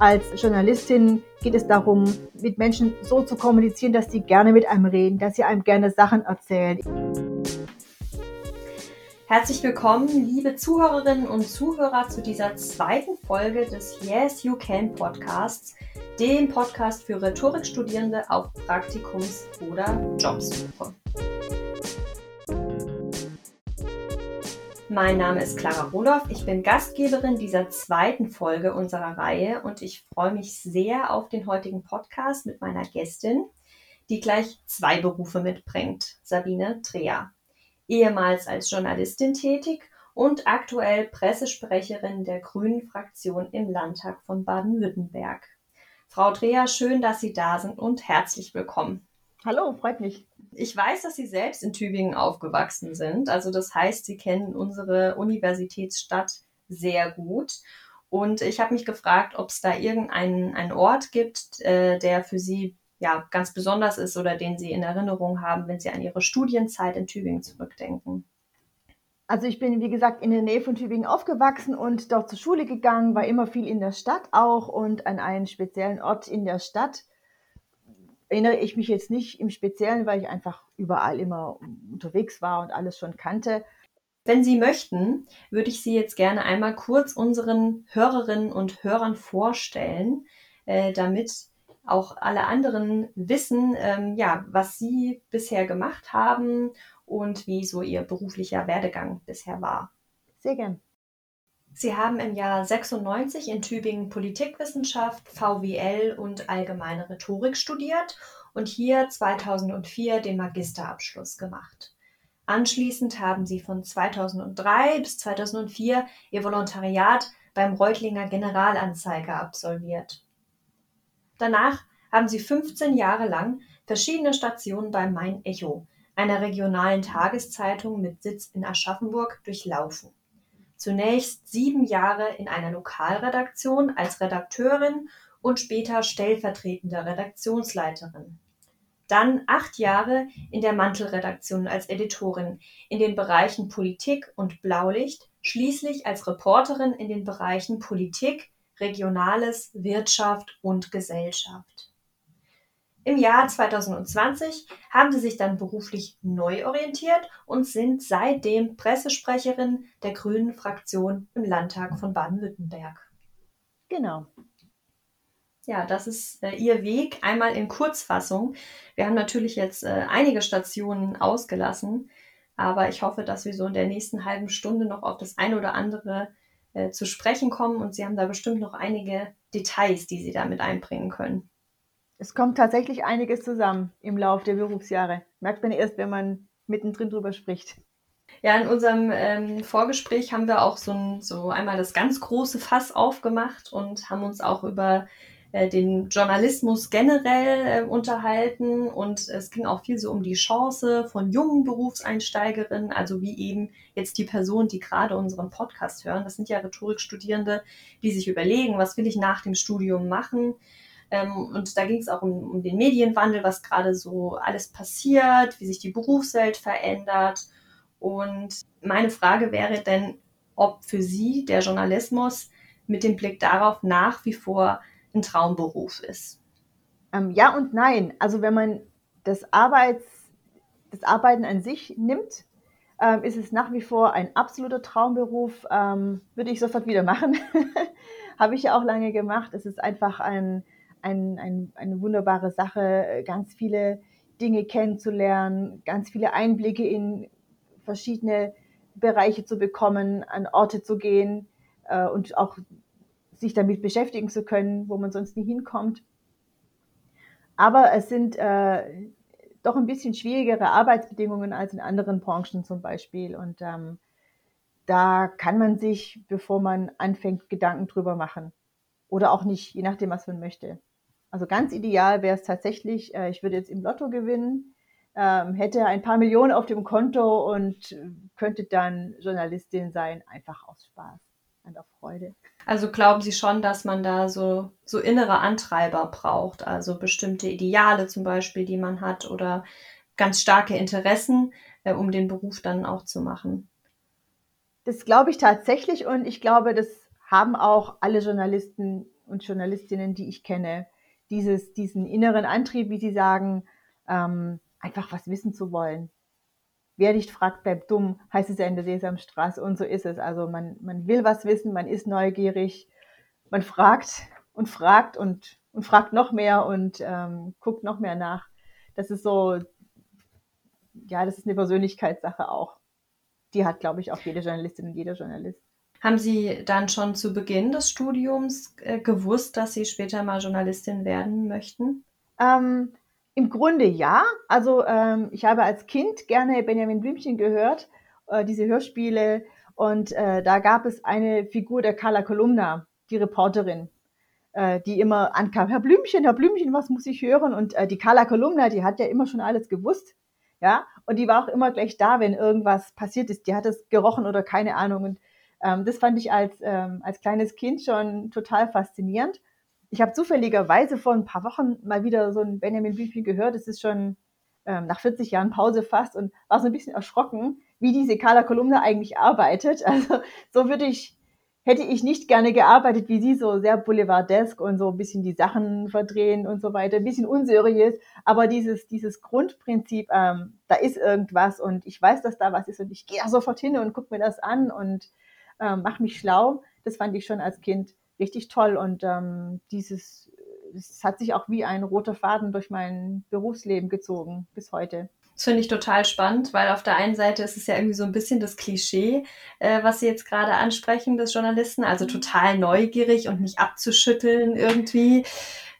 Als Journalistin geht es darum, mit Menschen so zu kommunizieren, dass sie gerne mit einem reden, dass sie einem gerne Sachen erzählen. Herzlich willkommen, liebe Zuhörerinnen und Zuhörer, zu dieser zweiten Folge des Yes You Can Podcasts, dem Podcast für Rhetorikstudierende auf Praktikums- oder Jobsuche. Mein Name ist Clara Roloff. Ich bin Gastgeberin dieser zweiten Folge unserer Reihe und ich freue mich sehr auf den heutigen Podcast mit meiner Gästin, die gleich zwei Berufe mitbringt, Sabine Trea. Ehemals als Journalistin tätig und aktuell Pressesprecherin der Grünen Fraktion im Landtag von Baden-Württemberg. Frau Trea, schön, dass Sie da sind und herzlich willkommen. Hallo, freut mich. Ich weiß, dass Sie selbst in Tübingen aufgewachsen sind. Also das heißt, Sie kennen unsere Universitätsstadt sehr gut. Und ich habe mich gefragt, ob es da irgendeinen einen Ort gibt, äh, der für Sie ja ganz besonders ist oder den Sie in Erinnerung haben, wenn Sie an Ihre Studienzeit in Tübingen zurückdenken. Also ich bin, wie gesagt, in der Nähe von Tübingen aufgewachsen und dort zur Schule gegangen, war immer viel in der Stadt auch und an einen speziellen Ort in der Stadt erinnere ich mich jetzt nicht im Speziellen, weil ich einfach überall immer unterwegs war und alles schon kannte. Wenn Sie möchten, würde ich Sie jetzt gerne einmal kurz unseren Hörerinnen und Hörern vorstellen, äh, damit auch alle anderen wissen, ähm, ja, was Sie bisher gemacht haben und wie so Ihr beruflicher Werdegang bisher war. Sehr gern. Sie haben im Jahr 96 in Tübingen Politikwissenschaft, VWL und allgemeine Rhetorik studiert und hier 2004 den Magisterabschluss gemacht. Anschließend haben Sie von 2003 bis 2004 Ihr Volontariat beim Reutlinger Generalanzeiger absolviert. Danach haben Sie 15 Jahre lang verschiedene Stationen beim Main Echo, einer regionalen Tageszeitung mit Sitz in Aschaffenburg, durchlaufen zunächst sieben Jahre in einer Lokalredaktion als Redakteurin und später stellvertretende Redaktionsleiterin. Dann acht Jahre in der Mantelredaktion als Editorin in den Bereichen Politik und Blaulicht, schließlich als Reporterin in den Bereichen Politik, Regionales, Wirtschaft und Gesellschaft. Im Jahr 2020 haben sie sich dann beruflich neu orientiert und sind seitdem Pressesprecherin der Grünen Fraktion im Landtag von Baden-Württemberg. Genau. Ja, das ist äh, Ihr Weg einmal in Kurzfassung. Wir haben natürlich jetzt äh, einige Stationen ausgelassen, aber ich hoffe, dass wir so in der nächsten halben Stunde noch auf das eine oder andere äh, zu sprechen kommen und Sie haben da bestimmt noch einige Details, die Sie da mit einbringen können. Es kommt tatsächlich einiges zusammen im Laufe der Berufsjahre. Merkt man erst, wenn man mittendrin drüber spricht. Ja, in unserem ähm, Vorgespräch haben wir auch so, ein, so einmal das ganz große Fass aufgemacht und haben uns auch über äh, den Journalismus generell äh, unterhalten und es ging auch viel so um die Chance von jungen Berufseinsteigerinnen, also wie eben jetzt die Person, die gerade unseren Podcast hören. Das sind ja Rhetorikstudierende, die sich überlegen, was will ich nach dem Studium machen? Ähm, und da ging es auch um, um den Medienwandel, was gerade so alles passiert, wie sich die Berufswelt verändert. Und meine Frage wäre denn, ob für Sie der Journalismus mit dem Blick darauf nach wie vor ein Traumberuf ist. Ähm, ja und nein. Also wenn man das, Arbeits, das Arbeiten an sich nimmt, ähm, ist es nach wie vor ein absoluter Traumberuf. Ähm, würde ich sofort wieder machen. Habe ich ja auch lange gemacht. Es ist einfach ein, ein, ein, eine wunderbare Sache, ganz viele Dinge kennenzulernen, ganz viele Einblicke in verschiedene Bereiche zu bekommen, an Orte zu gehen äh, und auch sich damit beschäftigen zu können, wo man sonst nie hinkommt. Aber es sind äh, doch ein bisschen schwierigere Arbeitsbedingungen als in anderen Branchen zum Beispiel. Und ähm, da kann man sich, bevor man anfängt, Gedanken drüber machen. Oder auch nicht, je nachdem, was man möchte. Also ganz ideal wäre es tatsächlich, äh, ich würde jetzt im Lotto gewinnen, ähm, hätte ein paar Millionen auf dem Konto und könnte dann Journalistin sein, einfach aus Spaß und auf Freude. Also glauben Sie schon, dass man da so, so innere Antreiber braucht, also bestimmte Ideale zum Beispiel, die man hat oder ganz starke Interessen, äh, um den Beruf dann auch zu machen? Das glaube ich tatsächlich und ich glaube, das haben auch alle Journalisten und Journalistinnen, die ich kenne, dieses, diesen inneren Antrieb, wie sie sagen, ähm, einfach was wissen zu wollen. Wer nicht fragt, bleibt dumm, heißt es ja in der Sesamstraße und so ist es. Also man, man will was wissen, man ist neugierig, man fragt und fragt und, und fragt noch mehr und ähm, guckt noch mehr nach. Das ist so, ja, das ist eine Persönlichkeitssache auch. Die hat, glaube ich, auch jede Journalistin und jeder Journalist. Haben Sie dann schon zu Beginn des Studiums äh, gewusst, dass Sie später mal Journalistin werden möchten? Ähm, Im Grunde ja. Also ähm, ich habe als Kind gerne Benjamin Blümchen gehört, äh, diese Hörspiele. Und äh, da gab es eine Figur der Carla Kolumna, die Reporterin, äh, die immer ankam, Herr Blümchen, Herr Blümchen, was muss ich hören? Und äh, die Carla Kolumna, die hat ja immer schon alles gewusst. Ja, und die war auch immer gleich da, wenn irgendwas passiert ist. Die hat es gerochen oder keine Ahnung. Und ähm, das fand ich als, ähm, als kleines Kind schon total faszinierend. Ich habe zufälligerweise vor ein paar Wochen mal wieder so ein Benjamin Blümchen gehört. Das ist schon ähm, nach 40 Jahren Pause fast und war so ein bisschen erschrocken, wie diese Carla Kolumna eigentlich arbeitet. Also so würde ich, hätte ich nicht gerne gearbeitet wie sie, so sehr boulevardesk und so ein bisschen die Sachen verdrehen und so weiter, ein bisschen unseriös. Aber dieses, dieses Grundprinzip, ähm, da ist irgendwas und ich weiß, dass da was ist und ich gehe da sofort hin und gucke mir das an und äh, mach mich schlau. Das fand ich schon als Kind richtig toll und ähm, dieses, es hat sich auch wie ein roter Faden durch mein Berufsleben gezogen bis heute. Das finde ich total spannend, weil auf der einen Seite ist es ja irgendwie so ein bisschen das Klischee, äh, was Sie jetzt gerade ansprechen, des Journalisten, also mhm. total neugierig und nicht abzuschütteln irgendwie.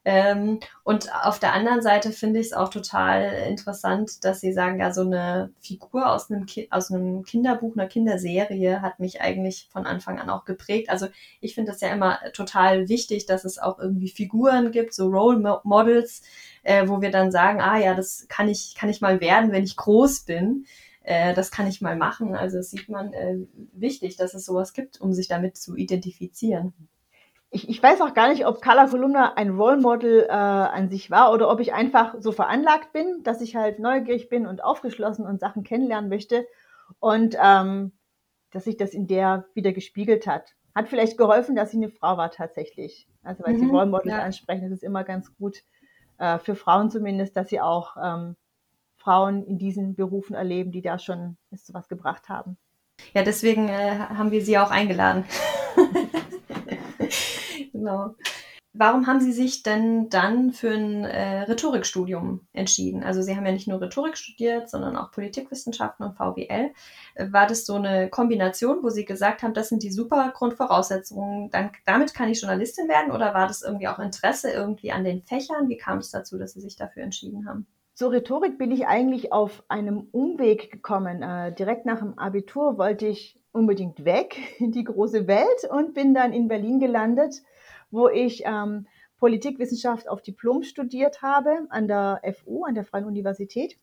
Ähm, und auf der anderen Seite finde ich es auch total interessant, dass Sie sagen, ja, so eine Figur aus einem, Ki aus einem Kinderbuch, einer Kinderserie hat mich eigentlich von Anfang an auch geprägt. Also ich finde das ja immer total wichtig, dass es auch irgendwie Figuren gibt, so Role Models, äh, wo wir dann sagen, ah ja, das kann ich, kann ich mal werden, wenn ich groß bin äh, das kann ich mal machen. Also das sieht man äh, wichtig, dass es sowas gibt, um sich damit zu identifizieren ich, ich weiß auch gar nicht, ob Carla Kolumna ein Role Model äh, an sich war oder ob ich einfach so veranlagt bin, dass ich halt neugierig bin und aufgeschlossen und Sachen kennenlernen möchte und ähm, dass sich das in der wieder gespiegelt hat. Hat vielleicht geholfen, dass sie eine Frau war tatsächlich. Also weil mhm, sie Role Models ja. ansprechen, das ist immer ganz gut äh, für Frauen zumindest, dass sie auch ähm, Frauen in diesen Berufen erleben, die da schon was gebracht haben. Ja, deswegen äh, haben wir sie auch eingeladen. Genau. Warum haben Sie sich denn dann für ein äh, Rhetorikstudium entschieden? Also Sie haben ja nicht nur Rhetorik studiert, sondern auch Politikwissenschaften und VWL. War das so eine Kombination, wo Sie gesagt haben, das sind die super Grundvoraussetzungen, dann, damit kann ich Journalistin werden? Oder war das irgendwie auch Interesse irgendwie an den Fächern? Wie kam es dazu, dass Sie sich dafür entschieden haben? Zur Rhetorik bin ich eigentlich auf einem Umweg gekommen. Äh, direkt nach dem Abitur wollte ich unbedingt weg in die große Welt und bin dann in Berlin gelandet wo ich ähm, Politikwissenschaft auf Diplom studiert habe an der FU, an der Freien Universität.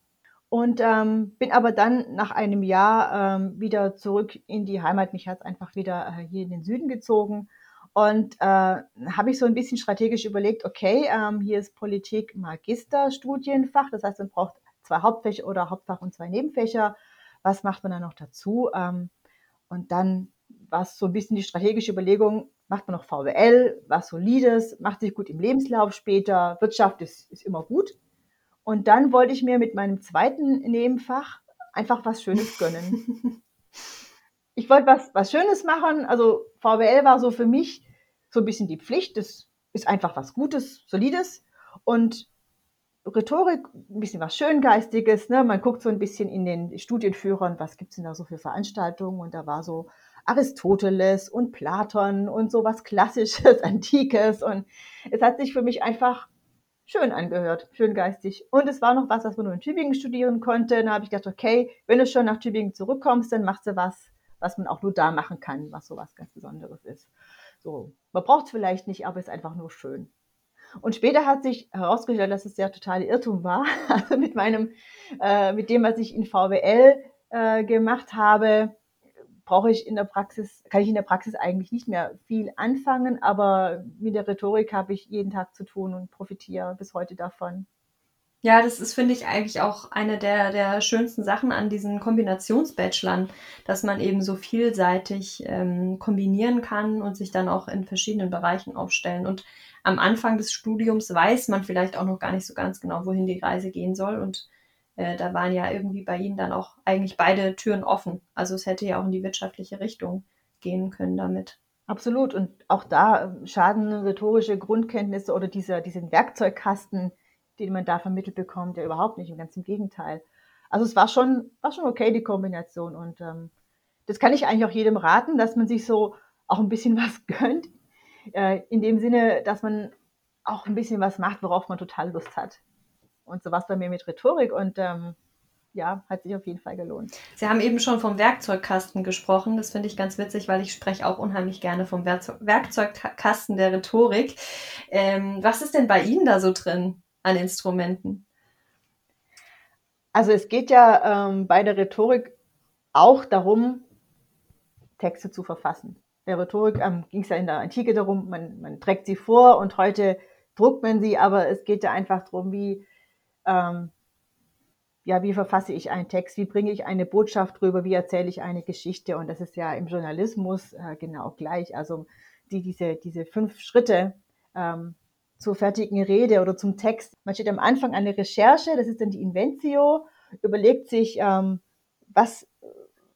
Und ähm, bin aber dann nach einem Jahr ähm, wieder zurück in die Heimat. Mich hat es einfach wieder äh, hier in den Süden gezogen. Und äh, habe ich so ein bisschen strategisch überlegt, okay, ähm, hier ist Politik Magisterstudienfach, das heißt, man braucht zwei Hauptfächer oder Hauptfach und zwei Nebenfächer. Was macht man dann noch dazu? Ähm, und dann war es so ein bisschen die strategische Überlegung, macht man noch VWL, was Solides, macht sich gut im Lebenslauf später, Wirtschaft ist, ist immer gut. Und dann wollte ich mir mit meinem zweiten Nebenfach einfach was Schönes gönnen. ich wollte was, was Schönes machen. Also VWL war so für mich so ein bisschen die Pflicht. Das ist einfach was Gutes, Solides. Und Rhetorik, ein bisschen was Schöngeistiges. Ne? Man guckt so ein bisschen in den Studienführern, was gibt's denn da so für Veranstaltungen. Und da war so Aristoteles und Platon und sowas Klassisches, Antikes. Und es hat sich für mich einfach schön angehört, schön geistig. Und es war noch was, was man nur in Tübingen studieren konnte. Dann habe ich gedacht, okay, wenn du schon nach Tübingen zurückkommst, dann machst du was, was man auch nur da machen kann, was sowas ganz Besonderes ist. So, man braucht es vielleicht nicht, aber es ist einfach nur schön. Und später hat sich herausgestellt, dass es der totale Irrtum war. Also mit meinem, äh, mit dem, was ich in VWL äh, gemacht habe, brauche ich in der Praxis, kann ich in der Praxis eigentlich nicht mehr viel anfangen, aber mit der Rhetorik habe ich jeden Tag zu tun und profitiere bis heute davon. Ja, das ist, finde ich, eigentlich auch eine der, der schönsten Sachen an diesen Kombinationsbachelern, dass man eben so vielseitig ähm, kombinieren kann und sich dann auch in verschiedenen Bereichen aufstellen. Und am Anfang des Studiums weiß man vielleicht auch noch gar nicht so ganz genau, wohin die Reise gehen soll. Und äh, da waren ja irgendwie bei Ihnen dann auch eigentlich beide Türen offen. Also es hätte ja auch in die wirtschaftliche Richtung gehen können damit. Absolut. Und auch da ähm, schaden rhetorische Grundkenntnisse oder dieser, diesen Werkzeugkasten, den man da vermittelt bekommt, ja überhaupt nicht. Und ganz im Gegenteil. Also es war schon, war schon okay, die Kombination. Und ähm, das kann ich eigentlich auch jedem raten, dass man sich so auch ein bisschen was gönnt. Äh, in dem Sinne, dass man auch ein bisschen was macht, worauf man total Lust hat. Und so war es bei mir mit Rhetorik und ähm, ja, hat sich auf jeden Fall gelohnt. Sie haben eben schon vom Werkzeugkasten gesprochen. Das finde ich ganz witzig, weil ich spreche auch unheimlich gerne vom Werkzeugkasten der Rhetorik. Ähm, was ist denn bei Ihnen da so drin? an Instrumenten? Also es geht ja ähm, bei der Rhetorik auch darum, Texte zu verfassen. Der Rhetorik ähm, ging es ja in der Antike darum, man, man trägt sie vor und heute druckt man sie, aber es geht ja einfach darum, wie, ähm, ja, wie verfasse ich einen Text, wie bringe ich eine Botschaft rüber, wie erzähle ich eine Geschichte und das ist ja im Journalismus äh, genau gleich. Also die, diese, diese fünf Schritte, ähm, zur fertigen Rede oder zum Text. Man steht am Anfang eine Recherche, das ist dann die Inventio, überlegt sich, ähm, was,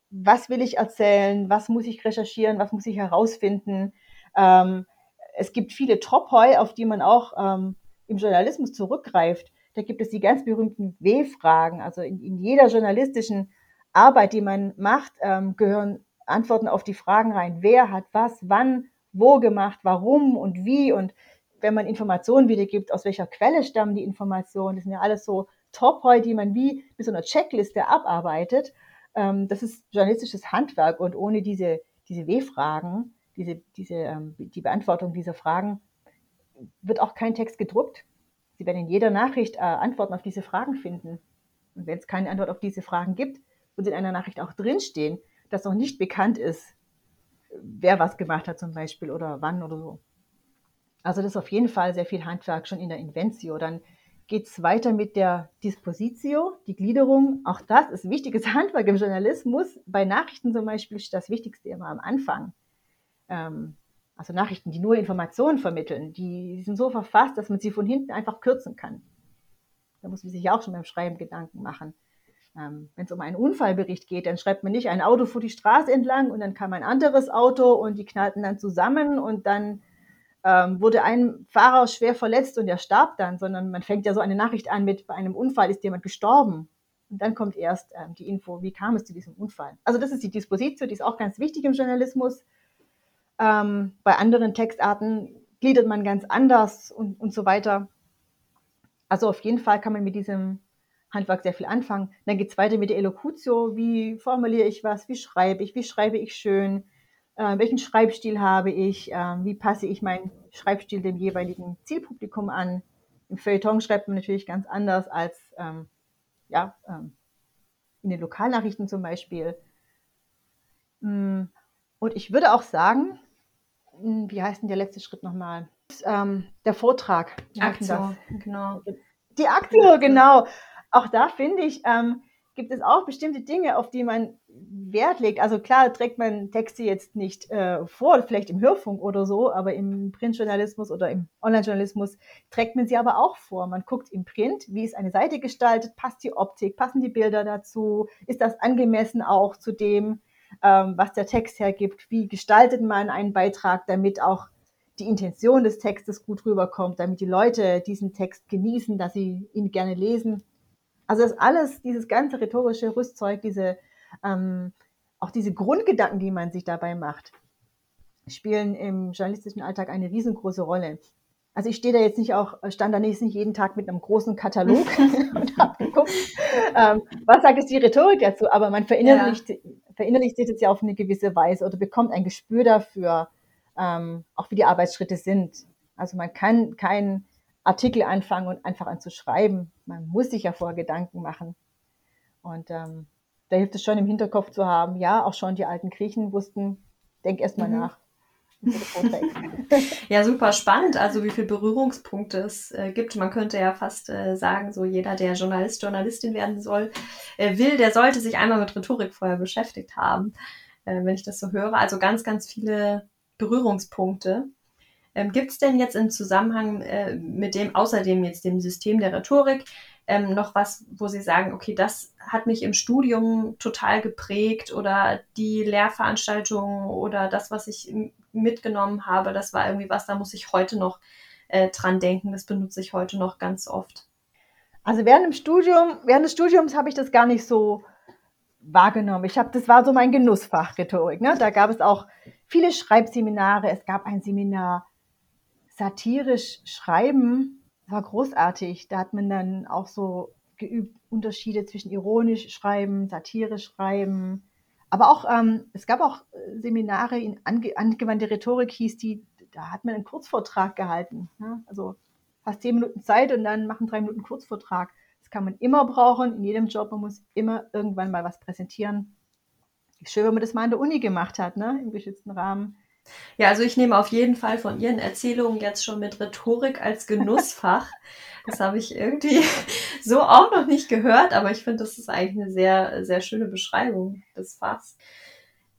was will ich erzählen, was muss ich recherchieren, was muss ich herausfinden. Ähm, es gibt viele Topoi, auf die man auch ähm, im Journalismus zurückgreift. Da gibt es die ganz berühmten W-Fragen. Also in, in, jeder journalistischen Arbeit, die man macht, ähm, gehören Antworten auf die Fragen rein. Wer hat was, wann, wo gemacht, warum und wie. Und wenn man Informationen wiedergibt, aus welcher Quelle stammen die Informationen, das sind ja alles so Top-Heu, die man wie mit so einer Checkliste abarbeitet. Ähm, das ist journalistisches Handwerk und ohne diese, diese W-Fragen, diese, diese, ähm, die Beantwortung dieser Fragen, wird auch kein Text gedruckt. Sie werden in jeder Nachricht äh, Antworten auf diese Fragen finden. Und wenn es keine Antwort auf diese Fragen gibt, wird in einer Nachricht auch drinstehen, dass noch nicht bekannt ist, wer was gemacht hat zum Beispiel oder wann oder so. Also das ist auf jeden Fall sehr viel Handwerk schon in der Inventio. Dann geht es weiter mit der Dispositio, die Gliederung. Auch das ist wichtiges Handwerk im Journalismus. Bei Nachrichten zum Beispiel ist das Wichtigste immer am Anfang. Ähm, also Nachrichten, die nur Informationen vermitteln, die sind so verfasst, dass man sie von hinten einfach kürzen kann. Da muss man sich auch schon beim Schreiben Gedanken machen. Ähm, Wenn es um einen Unfallbericht geht, dann schreibt man nicht ein Auto fuhr die Straße entlang und dann kam ein anderes Auto und die knallten dann zusammen und dann ähm, wurde ein Fahrer schwer verletzt und er starb dann, sondern man fängt ja so eine Nachricht an mit, bei einem Unfall ist jemand gestorben. Und dann kommt erst ähm, die Info, wie kam es zu diesem Unfall. Also das ist die Dispositio, die ist auch ganz wichtig im Journalismus. Ähm, bei anderen Textarten gliedert man ganz anders und, und so weiter. Also auf jeden Fall kann man mit diesem Handwerk sehr viel anfangen. Dann geht es weiter mit der Elocutio. Wie formuliere ich was? Wie schreibe ich? Wie schreibe ich schön? äh, welchen Schreibstil habe ich, äh, wie passe ich meinen Schreibstil dem jeweiligen Zielpublikum an. Im Feuilleton schreibt man natürlich ganz anders als ähm, ja, ähm, in den Lokalnachrichten zum Beispiel. Mm, und ich würde auch sagen, wie heißt denn der letzte Schritt nochmal? Ähm, der Vortrag. Aktion, genau. Die Aktion, genau. Auch da finde ich, ähm, gibt es auch bestimmte Dinge, auf die man Wert legt. Also klar trägt man Texte jetzt nicht äh, vor, vielleicht im Hörfunk oder so, aber im Printjournalismus oder im Onlinejournalismus trägt man sie aber auch vor. Man guckt im Print, wie ist eine Seite gestaltet, passt die Optik, passen die Bilder dazu, ist das angemessen auch zu dem, ähm, was der Text hergibt, wie gestaltet man einen Beitrag, damit auch die Intention des Textes gut rüberkommt, damit die Leute diesen Text genießen, dass sie ihn gerne lesen. Also das alles, dieses ganze rhetorische Rüstzeug, diese, ähm, auch diese Grundgedanken, die man sich dabei macht, spielen im journalistischen Alltag eine riesengroße Rolle. Also ich stehe da jetzt nicht auch, stand da nicht jeden Tag mit einem großen Katalog und habe geguckt, ähm, was sagt jetzt die Rhetorik dazu, aber man verinnerlicht, ja. verinnerlicht sich das ja auf eine gewisse Weise oder bekommt ein Gespür dafür, ähm, auch wie die Arbeitsschritte sind. Also man kann kein Artikel anfangen und einfach an zu schreiben. Man muss sich ja vorher Gedanken machen. Und ähm, da hilft es schon im Hinterkopf zu haben, ja, auch schon die alten Griechen wussten, denk erst mal mhm. nach. ja, super spannend. Also wie viele Berührungspunkte es äh, gibt. Man könnte ja fast äh, sagen, so jeder, der Journalist, Journalistin werden soll, äh, will, der sollte sich einmal mit Rhetorik vorher beschäftigt haben, äh, wenn ich das so höre. Also ganz, ganz viele Berührungspunkte. Ähm, gibt es denn jetzt im Zusammenhang äh, mit dem, außerdem jetzt dem System der Rhetorik, ähm, noch was, wo Sie sagen, okay, das hat mich im Studium total geprägt oder die Lehrveranstaltungen oder das, was ich mitgenommen habe, das war irgendwie was, da muss ich heute noch äh, dran denken, das benutze ich heute noch ganz oft. Also während dem Studium, während des Studiums habe ich das gar nicht so wahrgenommen. Ich habe, das war so mein Genussfach Rhetorik. Ne? Da gab es auch viele Schreibseminare. Es gab ein Seminar satirisch schreiben. War großartig. Da hat man dann auch so geübt Unterschiede zwischen ironisch schreiben, satirisch schreiben. Aber auch, ähm, es gab auch äh, Seminare in ange angewandte Rhetorik hieß die, da hat man einen Kurzvortrag gehalten. Ne? Also fast zehn Minuten Zeit und dann machen drei Minuten Kurzvortrag. Das kann man immer brauchen, in jedem Job. Man muss immer irgendwann mal was präsentieren. Schön, wenn man das mal in der Uni gemacht hat, ne? im geschützten Rahmen. Ja, also ich nehme auf jeden Fall von Ihren Erzählungen jetzt schon mit Rhetorik als Genussfach. Das habe ich irgendwie so auch noch nicht gehört, aber ich finde, das ist eigentlich eine sehr, sehr schöne Beschreibung des Fachs.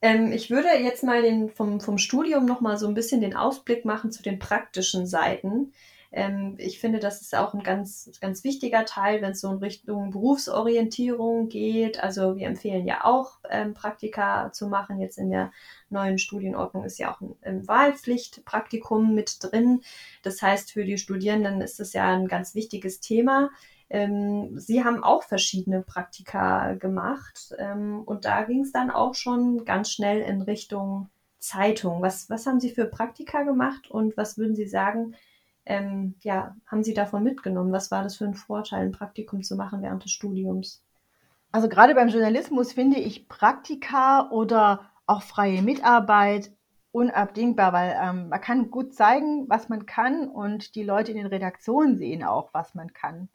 Ähm, ich würde jetzt mal den, vom, vom Studium noch mal so ein bisschen den Ausblick machen zu den praktischen Seiten. Ähm, ich finde, das ist auch ein ganz, ganz wichtiger Teil, wenn es so in Richtung Berufsorientierung geht. Also wir empfehlen ja auch, ähm, Praktika zu machen. Jetzt in der neuen Studienordnung ist ja auch ein, ein Wahlpflichtpraktikum mit drin. Das heißt, für die Studierenden ist das ja ein ganz wichtiges Thema. Ähm, Sie haben auch verschiedene Praktika gemacht ähm, und da ging es dann auch schon ganz schnell in Richtung Zeitung. Was, was haben Sie für Praktika gemacht und was würden Sie sagen, ähm, ja, haben Sie davon mitgenommen? Was war das für ein Vorteil, ein Praktikum zu machen während des Studiums? Also gerade beim Journalismus finde ich Praktika oder auch freie Mitarbeit unabdingbar, weil ähm, man kann gut zeigen, was man kann und die Leute in den Redaktionen sehen auch, was man kann.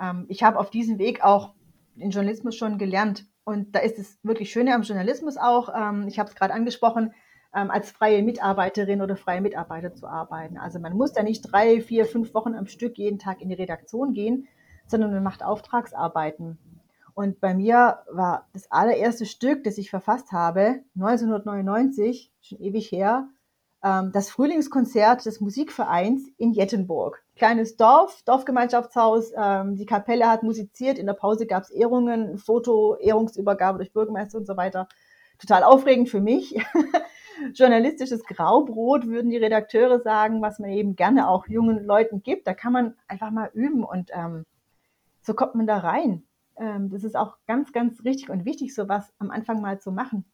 Ähm, ich habe auf diesem Weg auch den Journalismus schon gelernt und da ist es wirklich Schöne am Journalismus auch. Ähm, ich habe es gerade angesprochen, ähm, als freie Mitarbeiterin oder freie Mitarbeiter zu arbeiten. Also man muss da nicht drei, vier, fünf Wochen am Stück jeden Tag in die Redaktion gehen, sondern man macht Auftragsarbeiten. Und bei mir war das allererste Stück, das ich verfasst habe, 1999, schon ewig her, ähm, das Frühlingskonzert des Musikvereins in Jettenburg. Kleines Dorf, Dorfgemeinschaftshaus, ähm, die Kapelle hat musiziert, in der Pause gab es Ehrungen, Foto, Ehrungsübergabe durch Bürgermeister und so weiter. Total aufregend für mich. journalistisches Graubrot, würden die Redakteure sagen, was man eben gerne auch jungen Leuten gibt. Da kann man einfach mal üben und ähm, so kommt man da rein. Ähm, das ist auch ganz, ganz richtig und wichtig, sowas am Anfang mal zu machen.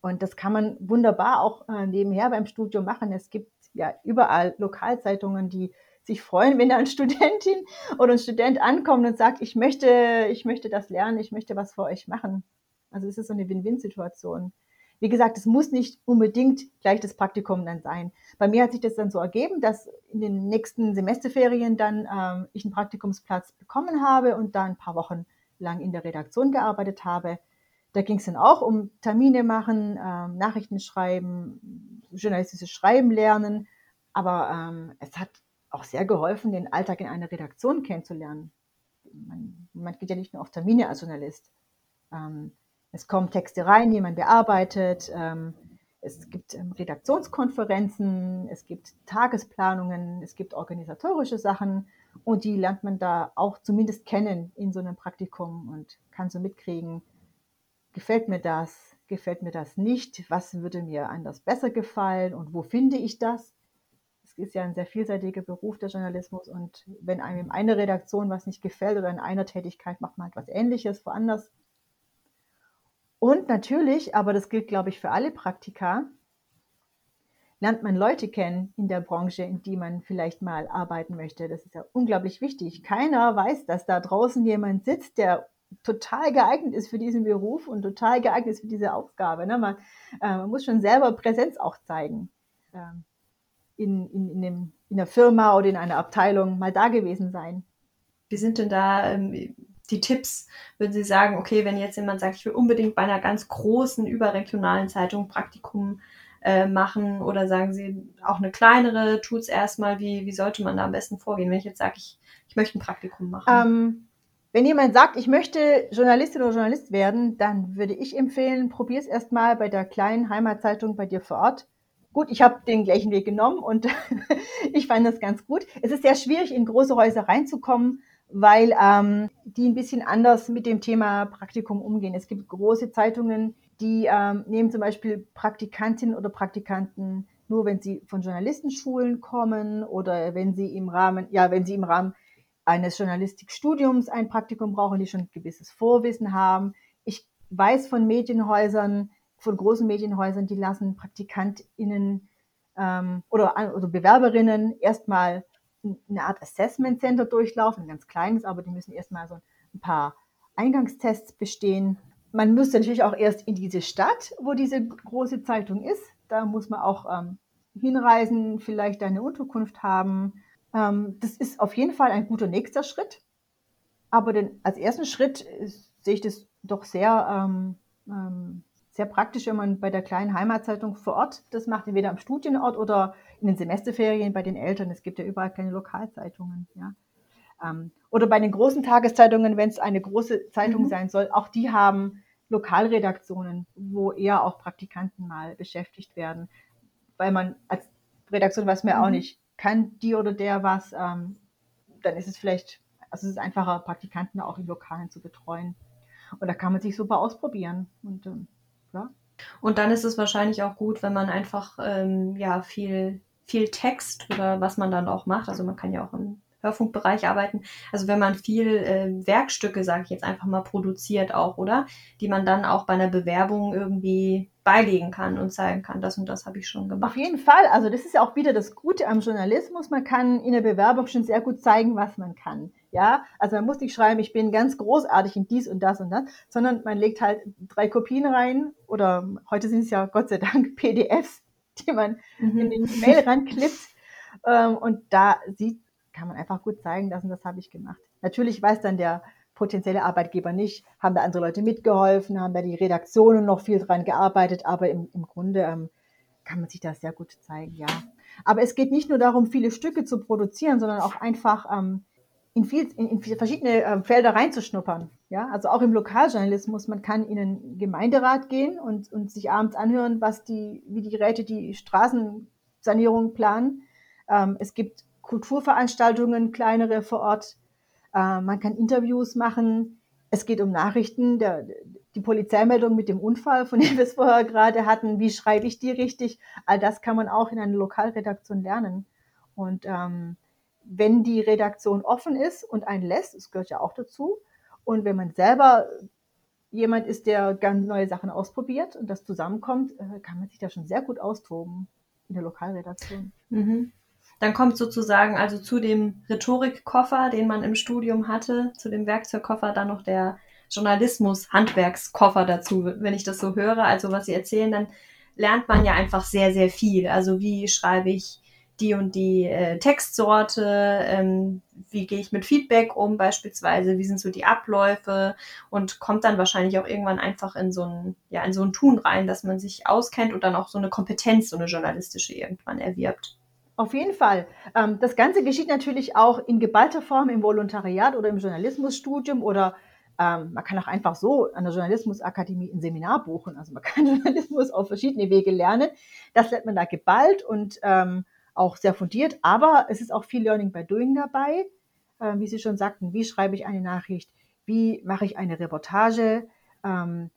Und das kann man wunderbar auch äh, nebenher beim Studium machen. Es gibt ja überall Lokalzeitungen, die sich freuen, wenn da eine Studentin oder ein Student ankommt und sagt, ich möchte, ich möchte das lernen, ich möchte was für euch machen. Also es ist so eine Win-Win-Situation. Wie gesagt, es muss nicht unbedingt gleich das Praktikum dann sein. Bei mir hat sich das dann so ergeben, dass in den nächsten Semesterferien dann ähm, ich einen Praktikumsplatz bekommen habe und da ein paar Wochen lang in der Redaktion gearbeitet habe. Da ging es dann auch um Termine machen, ähm, Nachrichten schreiben, journalistisches Schreiben lernen. Aber ähm, es hat auch sehr geholfen, den Alltag in einer Redaktion kennenzulernen. Man, man geht ja nicht nur auf Termine als Journalist. Ähm, es kommen Texte rein, die man bearbeitet. Ähm, es gibt ähm, Redaktionskonferenzen, es gibt Tagesplanungen, es gibt organisatorische Sachen und die lernt man da auch zumindest kennen in so einem Praktikum und kann so mitkriegen, gefällt mir das, gefällt mir das nicht, was würde mir anders besser gefallen und wo finde ich das? Es ist ja ein sehr vielseitiger Beruf, der Journalismus und wenn einem in einer Redaktion was nicht gefällt oder in einer Tätigkeit macht man etwas Ähnliches woanders, und natürlich, aber das gilt, glaube ich, für alle Praktika, lernt man Leute kennen in der Branche, in die man vielleicht mal arbeiten möchte. Das ist ja unglaublich wichtig. Keiner weiß, dass da draußen jemand sitzt, der total geeignet ist für diesen Beruf und total geeignet ist für diese Aufgabe. Ne? Man, äh, man, muss schon selber Präsenz auch zeigen. Äh, in, in, in, dem, in der Firma oder in einer Abteilung mal da gewesen sein. Wie sind denn da ähm, die Tipps, würden Sie sagen, okay, wenn jetzt jemand sagt, ich will unbedingt bei einer ganz großen überregionalen Zeitung Praktikum äh, machen oder sagen Sie auch eine kleinere, tut es erstmal, wie, wie sollte man da am besten vorgehen, wenn ich jetzt sage, ich, ich möchte ein Praktikum machen? Ähm, wenn jemand sagt, ich möchte Journalistin oder Journalist werden, dann würde ich empfehlen, probier es erstmal bei der kleinen Heimatzeitung bei dir vor Ort. Gut, ich habe den gleichen Weg genommen und ich fand das ganz gut. Es ist sehr schwierig, in große Häuser reinzukommen, weil ähm, die ein bisschen anders mit dem Thema Praktikum umgehen. Es gibt große Zeitungen, die ähm, nehmen zum Beispiel Praktikantinnen oder Praktikanten nur, wenn sie von Journalistenschulen kommen oder wenn sie im Rahmen, ja, wenn sie im Rahmen eines Journalistikstudiums ein Praktikum brauchen, die schon ein gewisses Vorwissen haben. Ich weiß von Medienhäusern, von großen Medienhäusern, die lassen PraktikantInnen ähm, oder, oder Bewerberinnen erstmal eine Art Assessment Center durchlaufen, ein ganz kleines, aber die müssen erstmal so ein paar Eingangstests bestehen. Man müsste natürlich auch erst in diese Stadt, wo diese große Zeitung ist. Da muss man auch ähm, hinreisen, vielleicht eine Unterkunft haben. Ähm, das ist auf jeden Fall ein guter nächster Schritt. Aber den, als ersten Schritt ist, sehe ich das doch sehr, ähm, ähm, sehr praktisch, wenn man bei der kleinen Heimatzeitung vor Ort das macht, entweder am Studienort oder in den Semesterferien bei den Eltern. Es gibt ja überall keine Lokalzeitungen. Ja. Ähm, oder bei den großen Tageszeitungen, wenn es eine große Zeitung mhm. sein soll, auch die haben Lokalredaktionen, wo eher auch Praktikanten mal beschäftigt werden, weil man als Redaktion weiß man mhm. auch nicht, kann die oder der was, ähm, dann ist es vielleicht, also es ist einfacher, Praktikanten auch im Lokalen zu betreuen. Und da kann man sich super ausprobieren. Und ähm, ja. Und dann ist es wahrscheinlich auch gut, wenn man einfach ähm, ja viel viel Text oder was man dann auch macht. Also man kann ja auch im Hörfunkbereich arbeiten. Also wenn man viel äh, Werkstücke, sage ich jetzt einfach mal, produziert auch, oder? Die man dann auch bei einer Bewerbung irgendwie beilegen kann und zeigen kann, das und das habe ich schon gemacht. Auf jeden Fall. Also das ist ja auch wieder das Gute am Journalismus. Man kann in der Bewerbung schon sehr gut zeigen, was man kann. Ja, also man muss nicht schreiben, ich bin ganz großartig in dies und das und das, sondern man legt halt drei Kopien rein oder heute sind es ja Gott sei Dank PDFs die man mhm. in den Mail ranklippt. Ähm, und da sieht, kann man einfach gut zeigen, das und das habe ich gemacht. Natürlich weiß dann der potenzielle Arbeitgeber nicht, haben da andere Leute mitgeholfen, haben da die Redaktionen noch viel dran gearbeitet, aber im, im Grunde ähm, kann man sich das sehr gut zeigen, ja. Aber es geht nicht nur darum, viele Stücke zu produzieren, sondern auch einfach ähm, in, viel, in, in verschiedene äh, Felder reinzuschnuppern. Ja, also auch im Lokaljournalismus, man kann in einen Gemeinderat gehen und, und sich abends anhören, was die, wie die Räte die Straßensanierung planen. Ähm, es gibt Kulturveranstaltungen, kleinere vor Ort. Äh, man kann Interviews machen. Es geht um Nachrichten, der, die Polizeimeldung mit dem Unfall, von dem wir es vorher gerade hatten. Wie schreibe ich die richtig? All das kann man auch in einer Lokalredaktion lernen. Und ähm, wenn die Redaktion offen ist und einen lässt, das gehört ja auch dazu, und wenn man selber jemand ist, der ganz neue Sachen ausprobiert und das zusammenkommt, äh, kann man sich da schon sehr gut austoben in der Lokalredaktion. Mhm. Dann kommt sozusagen also zu dem Rhetorikkoffer, den man im Studium hatte, zu dem Werkzeugkoffer dann noch der Journalismus-Handwerkskoffer dazu, wenn ich das so höre. Also was Sie erzählen, dann lernt man ja einfach sehr, sehr viel. Also wie schreibe ich die und die äh, Textsorte, ähm, wie gehe ich mit Feedback um beispielsweise, wie sind so die Abläufe und kommt dann wahrscheinlich auch irgendwann einfach in so ein, ja, in so ein Tun rein, dass man sich auskennt und dann auch so eine Kompetenz, so eine journalistische irgendwann erwirbt. Auf jeden Fall. Ähm, das Ganze geschieht natürlich auch in geballter Form im Volontariat oder im Journalismusstudium oder ähm, man kann auch einfach so an der Journalismusakademie ein Seminar buchen. Also man kann Journalismus auf verschiedene Wege lernen. Das lernt man da geballt und ähm, auch sehr fundiert, aber es ist auch viel Learning by Doing dabei. Äh, wie Sie schon sagten, wie schreibe ich eine Nachricht? Wie mache ich eine Reportage? Ähm,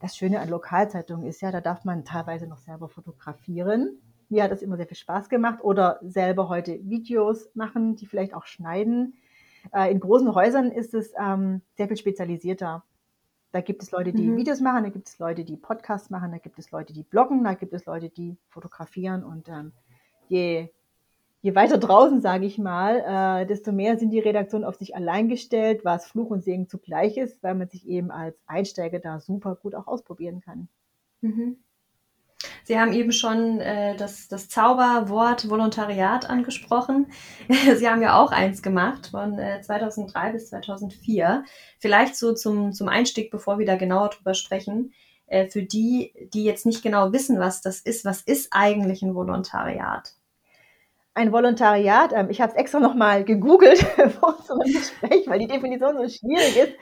das Schöne an Lokalzeitungen ist ja, da darf man teilweise noch selber fotografieren. Mir hat das immer sehr viel Spaß gemacht oder selber heute Videos machen, die vielleicht auch schneiden. Äh, in großen Häusern ist es ähm, sehr viel spezialisierter. Da gibt es Leute, die mhm. Videos machen, da gibt es Leute, die Podcasts machen, da gibt es Leute, die bloggen, da gibt es Leute, die fotografieren und ähm, je, je weiter draußen, sage ich mal, äh, desto mehr sind die Redaktionen auf sich allein gestellt, was Fluch und Segen zugleich ist, weil man sich eben als Einsteiger da super gut auch ausprobieren kann. Mhm. Sie haben eben schon äh, das, das Zauberwort Volontariat angesprochen. Sie haben ja auch eins gemacht von äh, 2003 bis 2004. Vielleicht so zum, zum Einstieg, bevor wir da genauer drüber sprechen. äh, für die, die jetzt nicht genau wissen, was das ist, was ist eigentlich ein Volontariat? Ein Volontariat, ähm, ich habe es extra nochmal gegoogelt vor unserem Gespräch, weil die Definition so schwierig ist.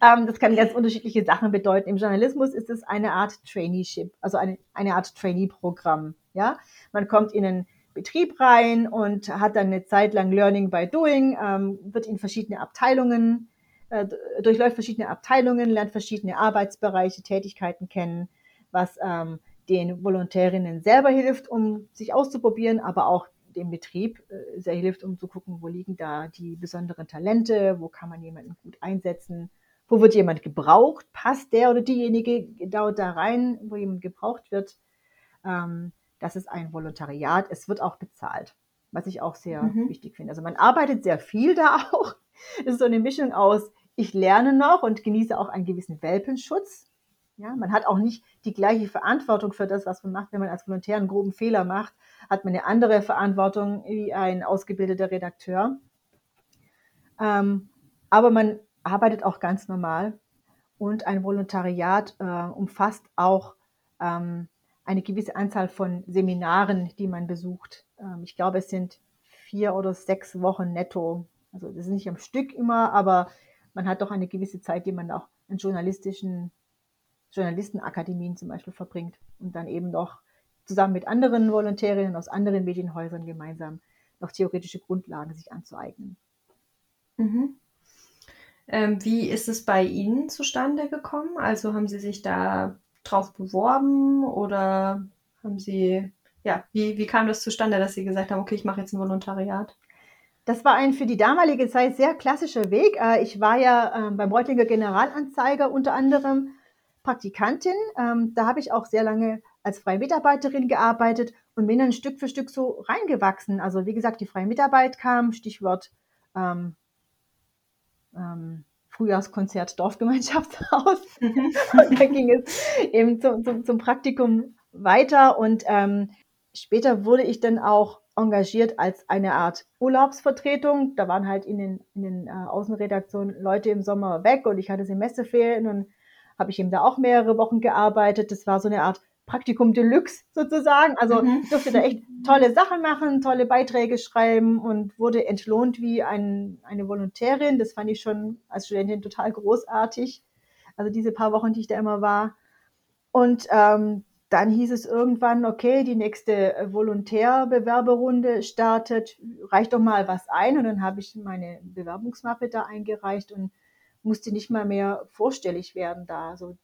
Ähm, das kann ganz unterschiedliche Sachen bedeuten. Im Journalismus ist es eine Art Traineeship, also eine, eine Art Trainee-Programm. Ja? Man kommt in einen Betrieb rein und hat dann eine Zeit lang Learning by Doing, ähm, wird in verschiedene Abteilungen äh, durchläuft verschiedene Abteilungen, lernt verschiedene Arbeitsbereiche, Tätigkeiten kennen, was den Volontärinnen selber hilft, um sich auszuprobieren, aber auch dem Betrieb äh, sehr hilft, um zu gucken, wo liegen da die besonderen Talente, wo kann man jemanden gut einsetzen, wo wird jemand gebraucht, passt der oder diejenige genau da rein, wo jemand gebraucht wird. Ähm, das ist ein Volontariat. Es wird auch bezahlt, was ich auch sehr mhm. wichtig finde. Also man arbeitet sehr viel da auch. Es ist so eine Mischung aus, ich lerne noch und genieße auch einen gewissen Welpenschutz. Ja, man hat auch nicht die gleiche Verantwortung für das, was man macht. Wenn man als Volontär einen groben Fehler macht, hat man eine andere Verantwortung wie ein ausgebildeter Redakteur. Ähm, aber man arbeitet auch ganz normal und ein Volontariat äh, umfasst auch ähm, eine gewisse Anzahl von Seminaren, die man besucht. Ähm, ich glaube, es sind vier oder sechs Wochen netto. Also das ist nicht am Stück immer, aber man hat doch eine gewisse Zeit, die man auch in journalistischen Journalistenakademien zum Beispiel verbringt und dann eben noch zusammen mit anderen Volontärinnen aus anderen Medienhäusern gemeinsam noch theoretische Grundlagen sich anzueignen. Mhm. Ähm, wie ist es bei Ihnen zustande gekommen? Also haben Sie sich da drauf beworben oder haben Sie, ja, wie, wie kam das zustande, dass Sie gesagt haben, okay, ich mache jetzt ein Volontariat? Das war ein für die damalige Zeit sehr klassischer Weg. Äh, ich war ja ähm, beim Reutlinger Generalanzeiger unter anderem Praktikantin. Ähm, da habe ich auch sehr lange als freie Mitarbeiterin gearbeitet und bin dann Stück für Stück so reingewachsen. Also wie gesagt, die freie Mitarbeit kam, Stichwort ähm, ähm, Frühjahrskonzert Dorfgemeinschaftshaus. Mhm. und dann ging es eben zum, zum, zum Praktikum weiter und ähm, später wurde ich dann auch engagiert als eine Art Urlaubsvertretung. Da waren halt in den, in den äh, Außenredaktionen Leute im Sommer weg und ich hatte Semesterferien und habe ich eben da auch mehrere Wochen gearbeitet. Das war so eine Art Praktikum Deluxe sozusagen. Also mhm. ich durfte da echt tolle Sachen machen, tolle Beiträge schreiben und wurde entlohnt wie ein, eine Volontärin. Das fand ich schon als Studentin total großartig. Also diese paar Wochen, die ich da immer war. Und ähm, dann hieß es irgendwann, okay, die nächste äh, Volontärbewerberrunde startet, reicht doch mal was ein. Und dann habe ich meine Bewerbungsmappe da eingereicht und musste nicht mal mehr vorstellig werden da. Also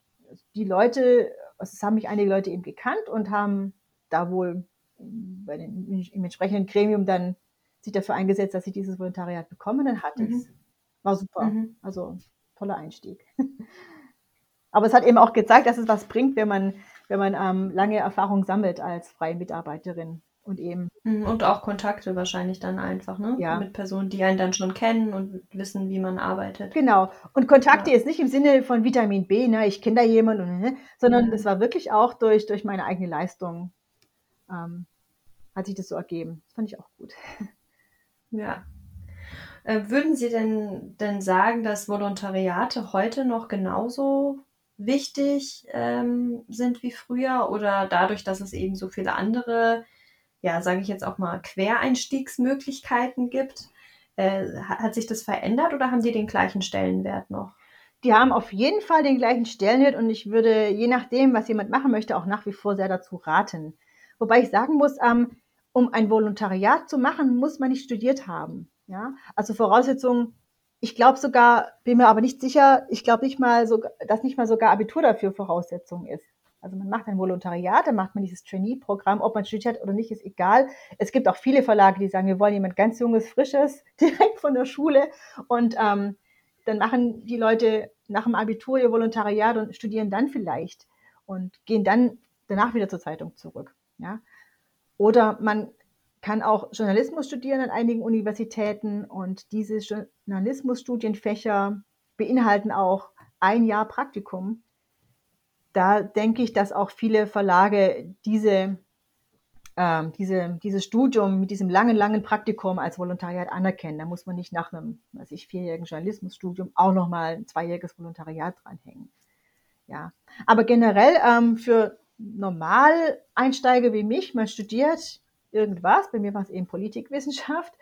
die Leute, also es haben mich einige Leute eben gekannt und haben da wohl bei den, im entsprechenden Gremium dann sich dafür eingesetzt, dass ich dieses Volontariat bekomme. Dann hatte mhm. es. War super. Mhm. Also toller Einstieg. Aber es hat eben auch gezeigt, dass es was bringt, wenn man wenn man ähm, lange Erfahrung sammelt als freie Mitarbeiterin und eben. Mhm, und auch Kontakte wahrscheinlich dann einfach, ne? Ja. Mit Personen, die einen dann schon kennen und wissen, wie man arbeitet. Genau. Und Kontakte ja. ist nicht im Sinne von Vitamin B, ne? Ich kenne da jemanden, ne? sondern es war wirklich auch durch, durch meine eigene Leistung, ähm, hat sich das so ergeben. Das fand ich auch gut. Ja. Äh, würden Sie denn, denn sagen, dass Volontariate heute noch genauso wichtig ähm, sind wie früher oder dadurch, dass es eben so viele andere, ja, sage ich jetzt auch mal, Quereinstiegsmöglichkeiten gibt, äh, hat sich das verändert oder haben die den gleichen Stellenwert noch? Die haben auf jeden Fall den gleichen Stellenwert und ich würde, je nachdem, was jemand machen möchte, auch nach wie vor sehr dazu raten. Wobei ich sagen muss, ähm, um ein Volontariat zu machen, muss man nicht studiert haben. Ja? Also Voraussetzungen ich glaube sogar, bin mir aber nicht sicher, ich glaube nicht mal, so, dass nicht mal sogar Abitur dafür Voraussetzung ist. Also man macht ein Volontariat, dann macht man dieses Trainee-Programm, ob man studiert oder nicht, ist egal. Es gibt auch viele Verlage, die sagen, wir wollen jemand ganz Junges, Frisches, direkt von der Schule. Und ähm, dann machen die Leute nach dem Abitur ihr Volontariat und studieren dann vielleicht und gehen dann danach wieder zur Zeitung zurück. Ja? Oder man kann auch Journalismus studieren an einigen Universitäten und diese Journalismusstudienfächer beinhalten auch ein Jahr Praktikum. Da denke ich, dass auch viele Verlage diese, äh, diese, dieses Studium mit diesem langen, langen Praktikum als Volontariat anerkennen. Da muss man nicht nach einem, weiß ich, vierjährigen Journalismusstudium auch nochmal ein zweijähriges Volontariat dranhängen. ja. Aber generell ähm, für Normaleinsteiger wie mich, man studiert irgendwas, bei mir war es eben Politikwissenschaft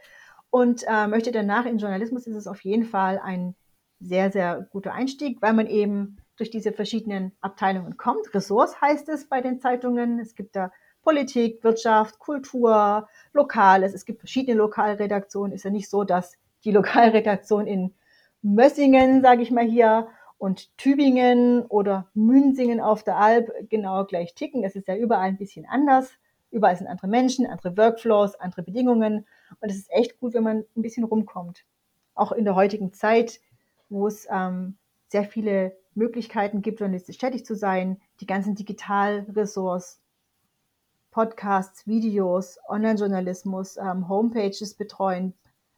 und äh, möchte danach in Journalismus, ist es auf jeden Fall ein sehr, sehr guter Einstieg, weil man eben durch diese verschiedenen Abteilungen kommt. Ressorts heißt es bei den Zeitungen. Es gibt da Politik, Wirtschaft, Kultur, Lokales. Es gibt verschiedene Lokalredaktionen. Ist ja nicht so, dass die Lokalredaktion in Mössingen, sage ich mal hier, und Tübingen oder Münsingen auf der Alp genau gleich ticken. Das ist ja überall ein bisschen anders. Überall sind andere Menschen, andere Workflows, andere Bedingungen. Und es ist echt gut, wenn man ein bisschen rumkommt. Auch in der heutigen Zeit, wo es ähm, sehr viele Möglichkeiten gibt, journalistisch tätig zu sein, die ganzen Digitalressorts, Podcasts, Videos, Online-Journalismus, ähm, Homepages betreuen,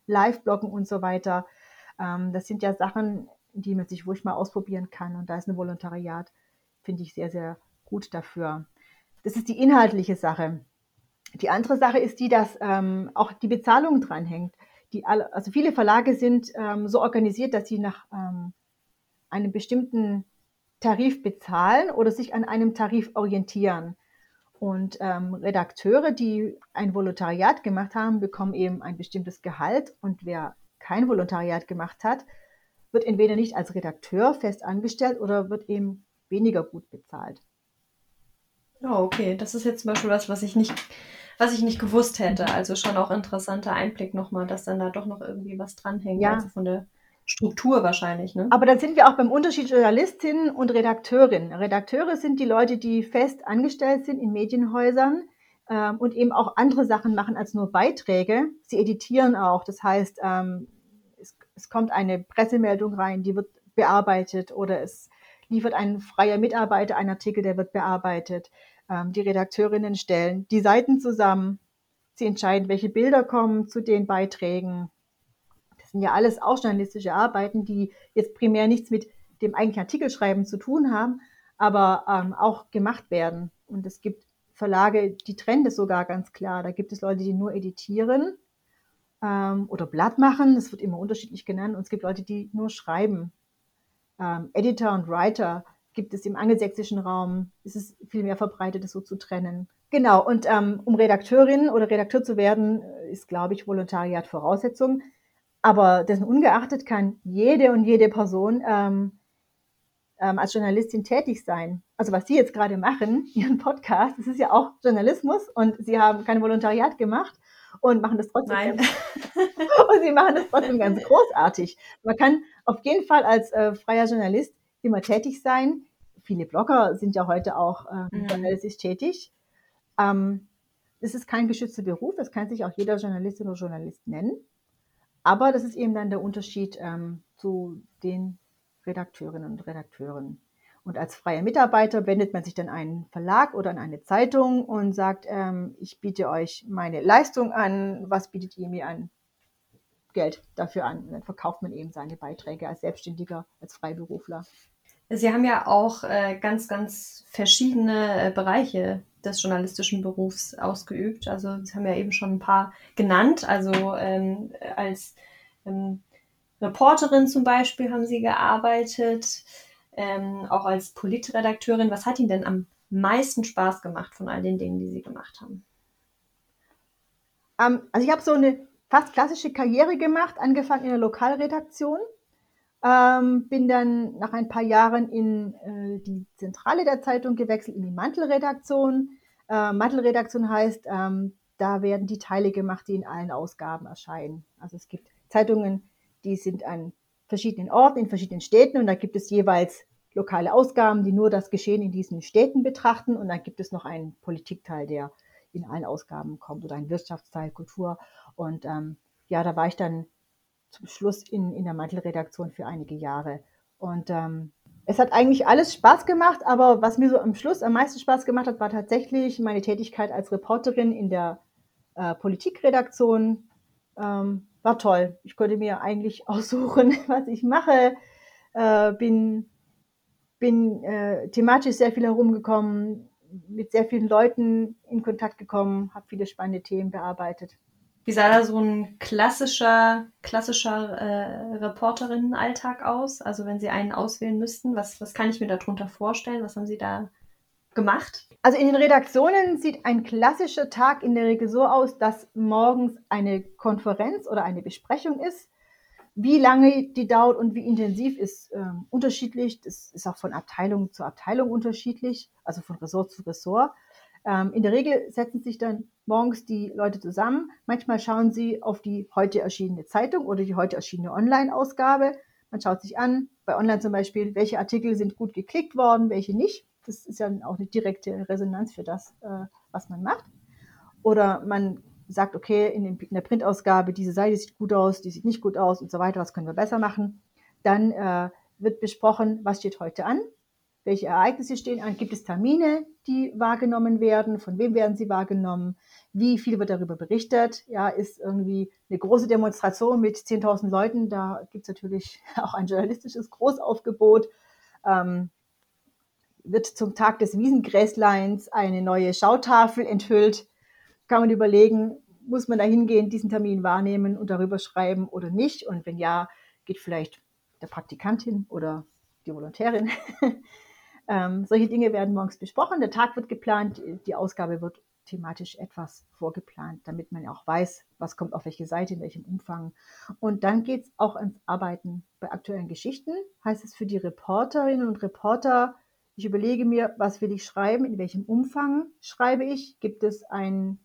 Live-Bloggen und so weiter. Ähm, das sind ja Sachen, die man sich ruhig mal ausprobieren kann. Und da ist ein Volontariat, finde ich, sehr, sehr gut dafür. Das ist die inhaltliche Sache. Die andere Sache ist die, dass ähm, auch die Bezahlung dranhängt. Die also viele Verlage sind ähm, so organisiert, dass sie nach ähm, einem bestimmten Tarif bezahlen oder sich an einem Tarif orientieren. Und ähm, Redakteure, die ein Volontariat gemacht haben, bekommen eben ein bestimmtes Gehalt. Und wer kein Volontariat gemacht hat, wird entweder nicht als Redakteur fest angestellt oder wird eben weniger gut bezahlt. Oh, okay. Das ist jetzt zum Beispiel was, was ich nicht, was ich nicht gewusst hätte. Also schon auch interessanter Einblick nochmal, dass dann da doch noch irgendwie was dranhängt. Ja. Also von der Struktur wahrscheinlich. Ne? Aber dann sind wir auch beim Unterschied Journalistin und Redakteurin. Redakteure sind die Leute, die fest angestellt sind in Medienhäusern ähm, und eben auch andere Sachen machen als nur Beiträge. Sie editieren auch. Das heißt, ähm, es, es kommt eine Pressemeldung rein, die wird bearbeitet oder es liefert ein freier Mitarbeiter einen Artikel, der wird bearbeitet. Ähm, die Redakteurinnen stellen die Seiten zusammen. Sie entscheiden, welche Bilder kommen zu den Beiträgen sind ja alles auch journalistische Arbeiten, die jetzt primär nichts mit dem eigentlichen Artikelschreiben zu tun haben, aber ähm, auch gemacht werden. Und es gibt Verlage, die trennen das sogar ganz klar. Da gibt es Leute, die nur editieren ähm, oder Blatt machen. Das wird immer unterschiedlich genannt. Und es gibt Leute, die nur schreiben. Ähm, Editor und Writer gibt es im angelsächsischen Raum. Ist es viel mehr verbreitet, das so zu trennen. Genau. Und ähm, um Redakteurin oder Redakteur zu werden, ist, glaube ich, Volontariat Voraussetzung. Aber dessen ungeachtet kann jede und jede Person ähm, ähm, als Journalistin tätig sein. Also was Sie jetzt gerade machen, Ihren Podcast, das ist ja auch Journalismus und Sie haben kein Volontariat gemacht und machen das trotzdem Nein. Ganz, und Sie machen das trotzdem ganz großartig. Man kann auf jeden Fall als äh, freier Journalist immer tätig sein. Viele Blogger sind ja heute auch äh, mhm. journalistisch tätig. Ähm, es ist kein geschützter Beruf, es kann sich auch jeder Journalistin oder Journalist nennen. Aber das ist eben dann der Unterschied ähm, zu den Redakteurinnen und Redakteuren. Und als freier Mitarbeiter wendet man sich dann an einen Verlag oder an eine Zeitung und sagt, ähm, ich biete euch meine Leistung an, was bietet ihr mir an? Geld dafür an. Und dann verkauft man eben seine Beiträge als Selbstständiger, als Freiberufler. Sie haben ja auch äh, ganz, ganz verschiedene äh, Bereiche des journalistischen Berufs ausgeübt. Also Sie haben ja eben schon ein paar genannt. Also ähm, als ähm, Reporterin zum Beispiel haben Sie gearbeitet, ähm, auch als Politredakteurin. Was hat Ihnen denn am meisten Spaß gemacht von all den Dingen, die Sie gemacht haben? Ähm, also ich habe so eine fast klassische Karriere gemacht, angefangen in der Lokalredaktion ähm, bin dann nach ein paar Jahren in äh, die Zentrale der Zeitung gewechselt, in die Mantelredaktion. Äh, Mantelredaktion heißt, ähm, da werden die Teile gemacht, die in allen Ausgaben erscheinen. Also es gibt Zeitungen, die sind an verschiedenen Orten, in verschiedenen Städten und da gibt es jeweils lokale Ausgaben, die nur das Geschehen in diesen Städten betrachten und dann gibt es noch einen Politikteil, der in allen Ausgaben kommt oder ein Wirtschaftsteil, Kultur und ähm, ja, da war ich dann zum Schluss in, in der Mantelredaktion für einige Jahre. Und ähm, es hat eigentlich alles Spaß gemacht, aber was mir so am Schluss am meisten Spaß gemacht hat, war tatsächlich meine Tätigkeit als Reporterin in der äh, Politikredaktion. Ähm, war toll. Ich konnte mir eigentlich aussuchen, was ich mache. Äh, bin bin äh, thematisch sehr viel herumgekommen, mit sehr vielen Leuten in Kontakt gekommen, habe viele spannende Themen bearbeitet. Wie sah da so ein klassischer, klassischer äh, Reporterinnenalltag aus? Also wenn Sie einen auswählen müssten, was, was kann ich mir darunter vorstellen? Was haben Sie da gemacht? Also in den Redaktionen sieht ein klassischer Tag in der Regel so aus, dass morgens eine Konferenz oder eine Besprechung ist. Wie lange die dauert und wie intensiv ist äh, unterschiedlich. Das ist auch von Abteilung zu Abteilung unterschiedlich, also von Ressort zu Ressort. Ähm, in der Regel setzen sich dann morgens die Leute zusammen. Manchmal schauen sie auf die heute erschienene Zeitung oder die heute erschienene Online-Ausgabe. Man schaut sich an, bei Online zum Beispiel, welche Artikel sind gut geklickt worden, welche nicht. Das ist ja auch eine direkte Resonanz für das, äh, was man macht. Oder man sagt, okay, in, der Printausgabe, diese Seite sieht gut aus, die sieht nicht gut aus und so weiter, was können wir besser machen. Dann äh, wird besprochen, was steht heute an, welche Ereignisse stehen an? Gibt es Termine, die wahrgenommen werden? Von wem werden sie wahrgenommen? Wie viel wird darüber berichtet? Ja, ist irgendwie eine große Demonstration mit 10.000 Leuten. Da gibt es natürlich auch ein journalistisches Großaufgebot. Ähm, wird zum Tag des Wiesengräsleins eine neue Schautafel enthüllt. Kann man überlegen, muss man da hingehen, diesen Termin wahrnehmen und darüber schreiben oder nicht? Und wenn ja, geht vielleicht der Praktikantin oder die Volontärin. Ähm, solche Dinge werden morgens besprochen, der Tag wird geplant, die Ausgabe wird thematisch etwas vorgeplant, damit man auch weiß, was kommt auf welche Seite, in welchem Umfang. Und dann geht es auch ans Arbeiten bei aktuellen Geschichten. Heißt es für die Reporterinnen und Reporter, ich überlege mir, was will ich schreiben, in welchem Umfang schreibe ich, gibt es ein,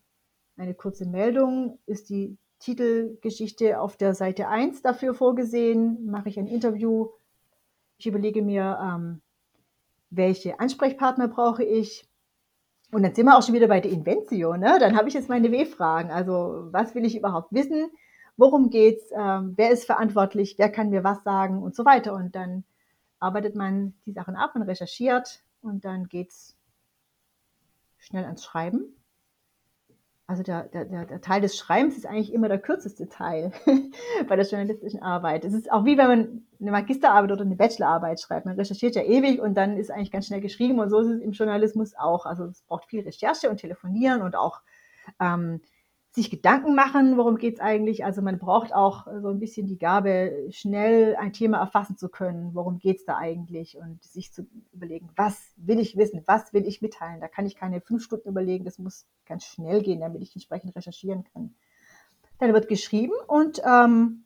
eine kurze Meldung, ist die Titelgeschichte auf der Seite 1 dafür vorgesehen, mache ich ein Interview, ich überlege mir, ähm, welche Ansprechpartner brauche ich? Und dann sind wir auch schon wieder bei der Inventio. Ne? Dann habe ich jetzt meine W-Fragen. Also was will ich überhaupt wissen? Worum geht's? Ähm, wer ist verantwortlich? Wer kann mir was sagen? Und so weiter. Und dann arbeitet man die Sachen ab und recherchiert und dann geht's schnell ans Schreiben. Also der, der, der Teil des Schreibens ist eigentlich immer der kürzeste Teil bei der journalistischen Arbeit. Es ist auch wie wenn man eine Magisterarbeit oder eine Bachelorarbeit schreibt. Man recherchiert ja ewig und dann ist eigentlich ganz schnell geschrieben und so ist es im Journalismus auch. Also es braucht viel Recherche und Telefonieren und auch ähm, sich Gedanken machen, worum geht es eigentlich. Also man braucht auch so ein bisschen die Gabe, schnell ein Thema erfassen zu können, worum geht es da eigentlich und sich zu überlegen, was will ich wissen, was will ich mitteilen. Da kann ich keine fünf Stunden überlegen, das muss ganz schnell gehen, damit ich entsprechend recherchieren kann. Dann wird geschrieben und ähm,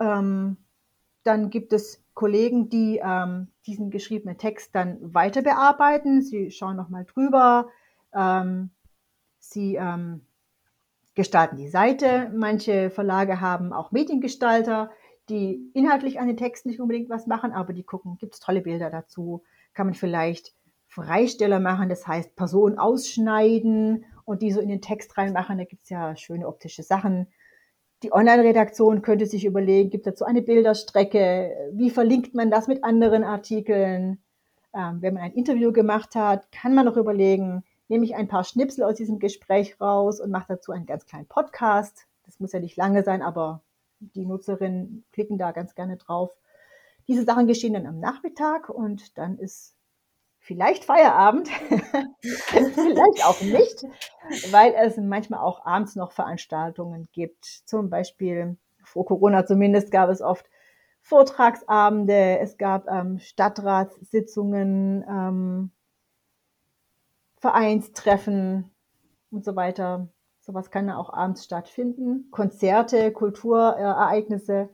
ähm, dann gibt es Kollegen, die ähm, diesen geschriebenen Text dann weiter bearbeiten. Sie schauen nochmal drüber. Ähm, sie ähm, gestalten die Seite. Manche Verlage haben auch Mediengestalter, die inhaltlich an den Texten nicht unbedingt was machen, aber die gucken, gibt es tolle Bilder dazu? Kann man vielleicht Freisteller machen, das heißt Personen ausschneiden und die so in den Text reinmachen. Da gibt es ja schöne optische Sachen. Die Online-Redaktion könnte sich überlegen, gibt dazu eine Bilderstrecke? Wie verlinkt man das mit anderen Artikeln? Ähm, wenn man ein Interview gemacht hat, kann man noch überlegen, nehme ich ein paar Schnipsel aus diesem Gespräch raus und mache dazu einen ganz kleinen Podcast. Das muss ja nicht lange sein, aber die Nutzerinnen klicken da ganz gerne drauf. Diese Sachen geschehen dann am Nachmittag und dann ist vielleicht Feierabend, vielleicht auch nicht, weil es manchmal auch abends noch Veranstaltungen gibt. Zum Beispiel vor Corona zumindest gab es oft Vortragsabende, es gab ähm, Stadtratssitzungen, ähm, Vereinstreffen und so weiter. Sowas kann ja auch abends stattfinden. Konzerte, Kulturereignisse.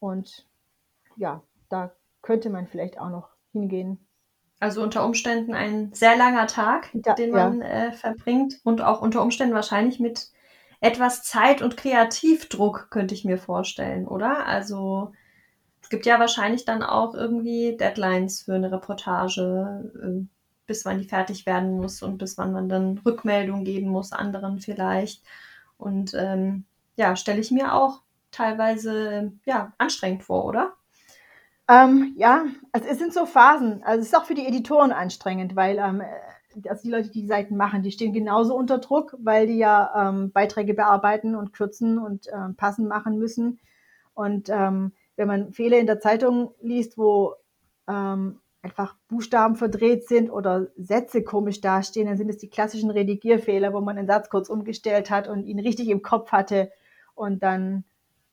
Und ja, da könnte man vielleicht auch noch hingehen. Also unter Umständen ein sehr langer Tag, ja, den man ja. äh, verbringt und auch unter Umständen wahrscheinlich mit etwas Zeit und Kreativdruck, könnte ich mir vorstellen, oder? Also es gibt ja wahrscheinlich dann auch irgendwie Deadlines für eine Reportage. Bis wann die fertig werden muss und bis wann man dann Rückmeldung geben muss, anderen vielleicht. Und ähm, ja, stelle ich mir auch teilweise ja, anstrengend vor, oder? Ähm, ja, also es sind so Phasen. Also es ist auch für die Editoren anstrengend, weil ähm, also die Leute, die die Seiten machen, die stehen genauso unter Druck, weil die ja ähm, Beiträge bearbeiten und kürzen und ähm, passen machen müssen. Und ähm, wenn man Fehler in der Zeitung liest, wo ähm, einfach Buchstaben verdreht sind oder Sätze komisch dastehen, dann sind es die klassischen Redigierfehler, wo man einen Satz kurz umgestellt hat und ihn richtig im Kopf hatte und dann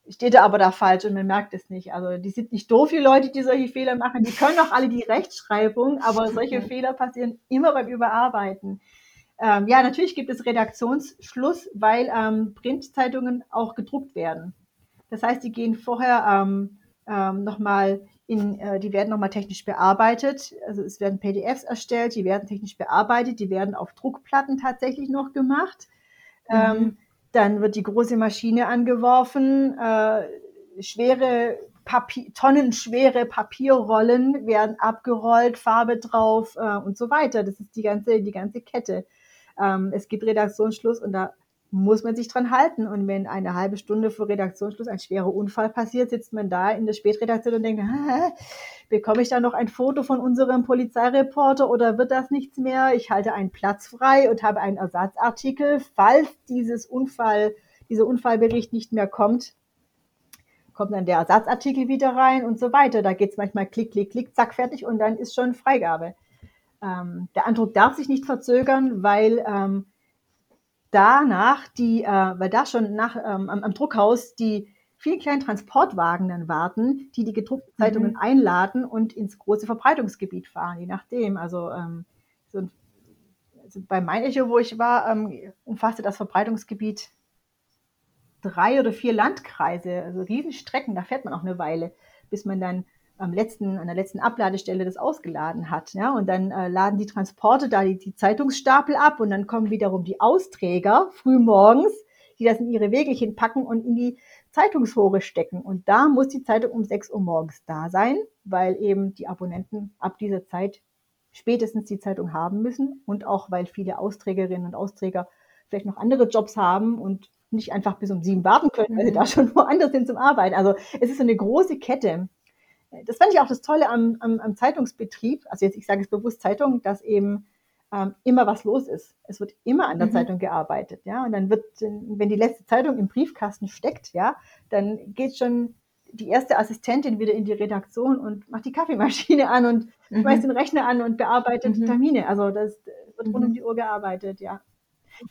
steht er aber da falsch und man merkt es nicht. Also die sind nicht doof, die Leute, die solche Fehler machen. Die können auch alle die Rechtschreibung, aber solche Fehler passieren immer beim Überarbeiten. Ähm, ja, natürlich gibt es Redaktionsschluss, weil ähm, Printzeitungen auch gedruckt werden. Das heißt, die gehen vorher ähm, ähm, nochmal in, äh, die werden nochmal technisch bearbeitet. Also es werden PDFs erstellt, die werden technisch bearbeitet, die werden auf Druckplatten tatsächlich noch gemacht. Mhm. Ähm, dann wird die große Maschine angeworfen, äh, schwere Papier, tonnenschwere Papierrollen werden abgerollt, Farbe drauf äh, und so weiter. Das ist die ganze, die ganze Kette. Ähm, es gibt Redaktionsschluss und da muss man sich dran halten. Und wenn eine halbe Stunde vor Redaktionsschluss ein schwerer Unfall passiert, sitzt man da in der Spätredaktion und denkt, bekomme ich da noch ein Foto von unserem Polizeireporter oder wird das nichts mehr? Ich halte einen Platz frei und habe einen Ersatzartikel, falls dieses Unfall, dieser Unfallbericht nicht mehr kommt. Kommt dann der Ersatzartikel wieder rein und so weiter. Da geht es manchmal klick, klick, klick, zack, fertig und dann ist schon Freigabe. Ähm, der Andruck darf sich nicht verzögern, weil ähm, danach die, äh, weil da schon nach, ähm, am, am, Druckhaus die vielen kleinen Transportwagen dann warten, die die gedruckten mhm. Zeitungen einladen und ins große Verbreitungsgebiet fahren, je nachdem. Also, ähm, so, also bei Mein Echo, wo ich war, ähm, umfasste das Verbreitungsgebiet drei oder vier Landkreise, also Riesenstrecken, da fährt man auch eine Weile, bis man dann am letzten, an der letzten Abladestelle das ausgeladen hat. Ja? Und dann äh, laden die Transporte da die, die Zeitungsstapel ab und dann kommen wiederum die Austräger früh morgens, die das in ihre Wägelchen packen und in die Zeitungshore stecken. Und da muss die Zeitung um 6 Uhr morgens da sein, weil eben die Abonnenten ab dieser Zeit spätestens die Zeitung haben müssen und auch weil viele Austrägerinnen und Austräger vielleicht noch andere Jobs haben und nicht einfach bis um sieben warten können, weil sie mhm. da schon woanders sind zum Arbeiten. Also es ist so eine große Kette das fand ich auch das Tolle am, am, am Zeitungsbetrieb, also jetzt, ich sage es bewusst Zeitung, dass eben ähm, immer was los ist. Es wird immer an der mhm. Zeitung gearbeitet, ja. Und dann wird, wenn die letzte Zeitung im Briefkasten steckt, ja, dann geht schon die erste Assistentin wieder in die Redaktion und macht die Kaffeemaschine an und mhm. schmeißt den Rechner an und bearbeitet mhm. Termine. Also das wird rund um mhm. die Uhr gearbeitet, ja.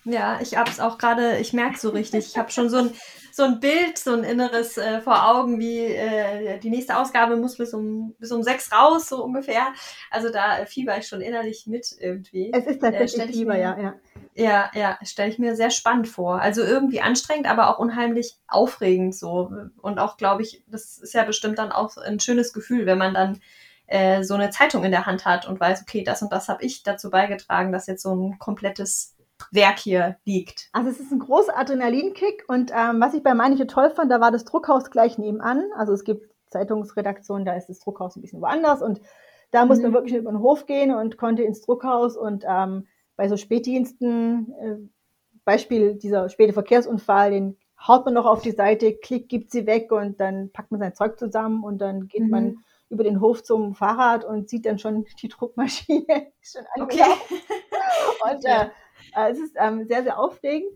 Ja, ich habe es auch gerade, ich merke so richtig. Ich habe schon so ein, so ein Bild, so ein inneres äh, vor Augen, wie äh, die nächste Ausgabe muss bis um, bis um sechs raus, so ungefähr. Also da äh, fieber ich schon innerlich mit irgendwie. Es ist tatsächlich äh, Fieber, mir, ja, ja. Ja, ja, stelle ich mir sehr spannend vor. Also irgendwie anstrengend, aber auch unheimlich aufregend so. Und auch, glaube ich, das ist ja bestimmt dann auch ein schönes Gefühl, wenn man dann äh, so eine Zeitung in der Hand hat und weiß, okay, das und das habe ich dazu beigetragen, dass jetzt so ein komplettes Werk hier liegt. Also es ist ein großer Adrenalinkick und ähm, was ich bei manche toll fand, da war das Druckhaus gleich nebenan. Also es gibt Zeitungsredaktionen, da ist das Druckhaus ein bisschen woanders und da musste mhm. man wirklich über den Hof gehen und konnte ins Druckhaus und ähm, bei so Spätdiensten, äh, Beispiel dieser späte Verkehrsunfall, den haut man noch auf die Seite, klickt, gibt sie weg und dann packt man sein Zeug zusammen und dann geht mhm. man über den Hof zum Fahrrad und sieht dann schon die Druckmaschine schon okay. und äh, es ist ähm, sehr, sehr aufregend.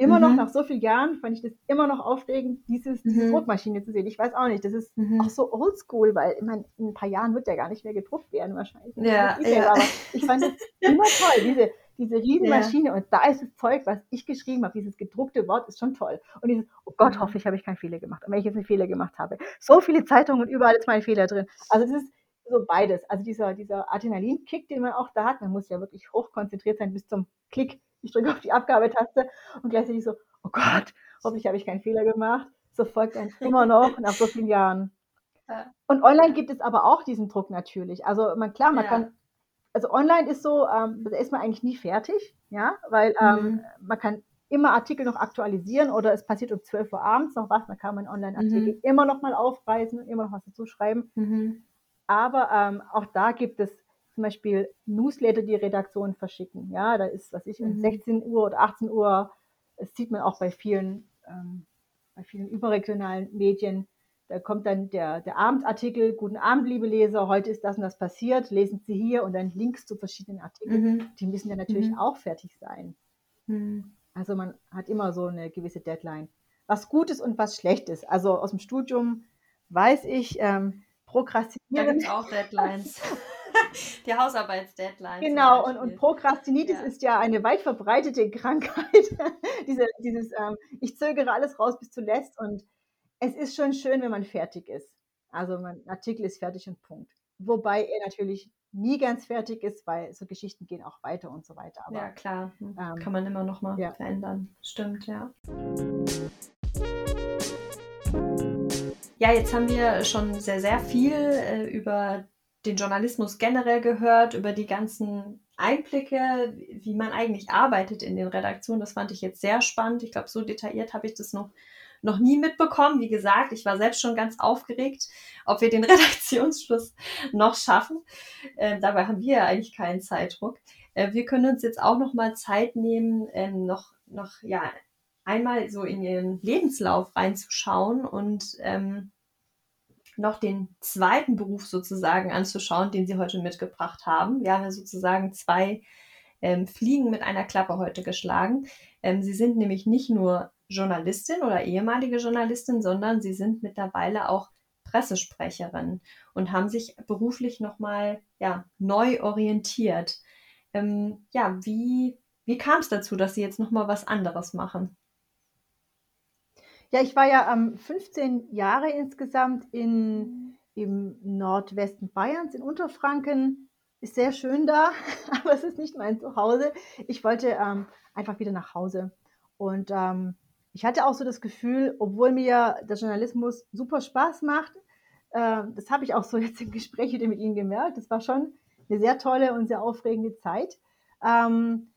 Immer mhm. noch nach so vielen Jahren fand ich das immer noch aufregend, dieses, diese mhm. Druckmaschine zu sehen. Ich weiß auch nicht, das ist mhm. auch so oldschool, weil ich meine, in ein paar Jahren wird der gar nicht mehr gedruckt werden wahrscheinlich. Ja, ja. Aber ich fand es immer toll, diese, diese Riesenmaschine ja. und da ist das Zeug, was ich geschrieben habe, dieses gedruckte Wort ist schon toll. Und dieses, oh Gott, mhm. hoffe ich, habe ich keinen Fehler gemacht. Und wenn ich jetzt einen Fehler gemacht habe, so viele Zeitungen und überall ist mein Fehler drin. Also es ist so beides. Also dieser, dieser Adrenalinkick, den man auch da hat, man muss ja wirklich hochkonzentriert sein bis zum Klick ich drücke auf die Abgabetaste und gleichzeitig so, oh Gott, hoffentlich habe ich keinen Fehler gemacht. So folgt dann immer noch nach so vielen Jahren. Und online gibt es aber auch diesen Druck natürlich. Also man, klar, man ja. kann, also online ist so, ähm, da ist man eigentlich nie fertig, ja, weil ähm, mhm. man kann immer Artikel noch aktualisieren oder es passiert um 12 Uhr abends noch was, dann kann man Online-Artikel mhm. immer noch mal aufreißen und immer noch was dazu schreiben. Mhm. Aber ähm, auch da gibt es zum Beispiel Newsletter die Redaktion verschicken. Ja, da ist, was ich, um mhm. 16 Uhr oder 18 Uhr, das sieht man auch bei vielen, ähm, bei vielen überregionalen Medien. Da kommt dann der, der Abendartikel, guten Abend, liebe Leser, heute ist das und das passiert, lesen Sie hier und dann Links zu verschiedenen Artikeln. Mhm. Die müssen ja natürlich mhm. auch fertig sein. Mhm. Also man hat immer so eine gewisse Deadline. Was gut ist und was schlecht ist. Also aus dem Studium weiß ich, ähm, Prokrastinieren. Da gibt auch Deadlines. Die Hausarbeitsdeadline. Genau, und, und Prokrastinitis ja. ist ja eine weit verbreitete Krankheit. Diese, dieses, ähm, ich zögere alles raus bis zuletzt und es ist schon schön, wenn man fertig ist. Also mein Artikel ist fertig und Punkt. Wobei er natürlich nie ganz fertig ist, weil so Geschichten gehen auch weiter und so weiter. Aber, ja, klar. Hm, ähm, Kann man immer noch mal ja. verändern. Stimmt, ja. Ja, jetzt haben wir schon sehr, sehr viel äh, über den Journalismus generell gehört, über die ganzen Einblicke, wie man eigentlich arbeitet in den Redaktionen. Das fand ich jetzt sehr spannend. Ich glaube, so detailliert habe ich das noch noch nie mitbekommen. Wie gesagt, ich war selbst schon ganz aufgeregt, ob wir den Redaktionsschluss noch schaffen. Äh, dabei haben wir ja eigentlich keinen Zeitdruck. Äh, wir können uns jetzt auch noch mal Zeit nehmen, äh, noch, noch ja, einmal so in ihren Lebenslauf reinzuschauen und ähm, noch den zweiten Beruf sozusagen anzuschauen, den Sie heute mitgebracht haben. Wir haben ja sozusagen zwei ähm, Fliegen mit einer Klappe heute geschlagen. Ähm, Sie sind nämlich nicht nur Journalistin oder ehemalige Journalistin, sondern sie sind mittlerweile auch Pressesprecherin und haben sich beruflich nochmal ja, neu orientiert. Ähm, ja, wie, wie kam es dazu, dass Sie jetzt nochmal was anderes machen? Ja, ich war ja ähm, 15 Jahre insgesamt in, im Nordwesten Bayerns, in Unterfranken. Ist sehr schön da, aber es ist nicht mein Zuhause. Ich wollte ähm, einfach wieder nach Hause. Und ähm, ich hatte auch so das Gefühl, obwohl mir der Journalismus super Spaß macht, äh, das habe ich auch so jetzt im Gespräch wieder mit Ihnen gemerkt, das war schon eine sehr tolle und sehr aufregende Zeit, ähm,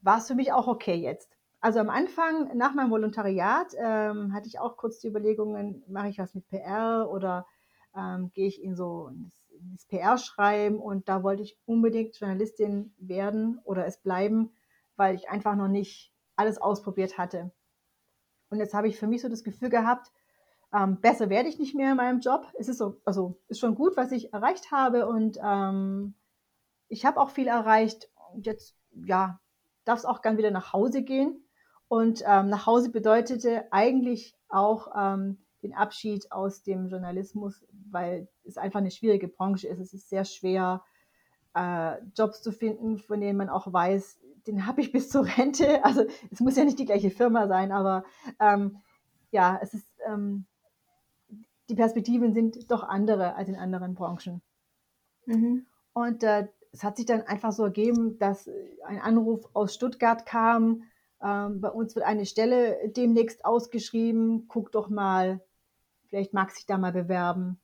war es für mich auch okay jetzt. Also am Anfang, nach meinem Volontariat, ähm, hatte ich auch kurz die Überlegungen, mache ich was mit PR oder ähm, gehe ich in so ins, PR-Schreiben und da wollte ich unbedingt Journalistin werden oder es bleiben, weil ich einfach noch nicht alles ausprobiert hatte. Und jetzt habe ich für mich so das Gefühl gehabt, ähm, besser werde ich nicht mehr in meinem Job. Es ist so, also ist schon gut, was ich erreicht habe und ähm, ich habe auch viel erreicht. Und jetzt, ja, darf es auch gern wieder nach Hause gehen. Und ähm, nach Hause bedeutete eigentlich auch ähm, den Abschied aus dem Journalismus, weil es einfach eine schwierige Branche ist. Es ist sehr schwer, äh, Jobs zu finden, von denen man auch weiß, den habe ich bis zur Rente. Also es muss ja nicht die gleiche Firma sein, aber ähm, ja, es ist ähm, die Perspektiven sind doch andere als in anderen Branchen. Mhm. Und äh, es hat sich dann einfach so ergeben, dass ein Anruf aus Stuttgart kam. Ähm, bei uns wird eine Stelle demnächst ausgeschrieben. Guck doch mal, vielleicht mag sich da mal bewerben.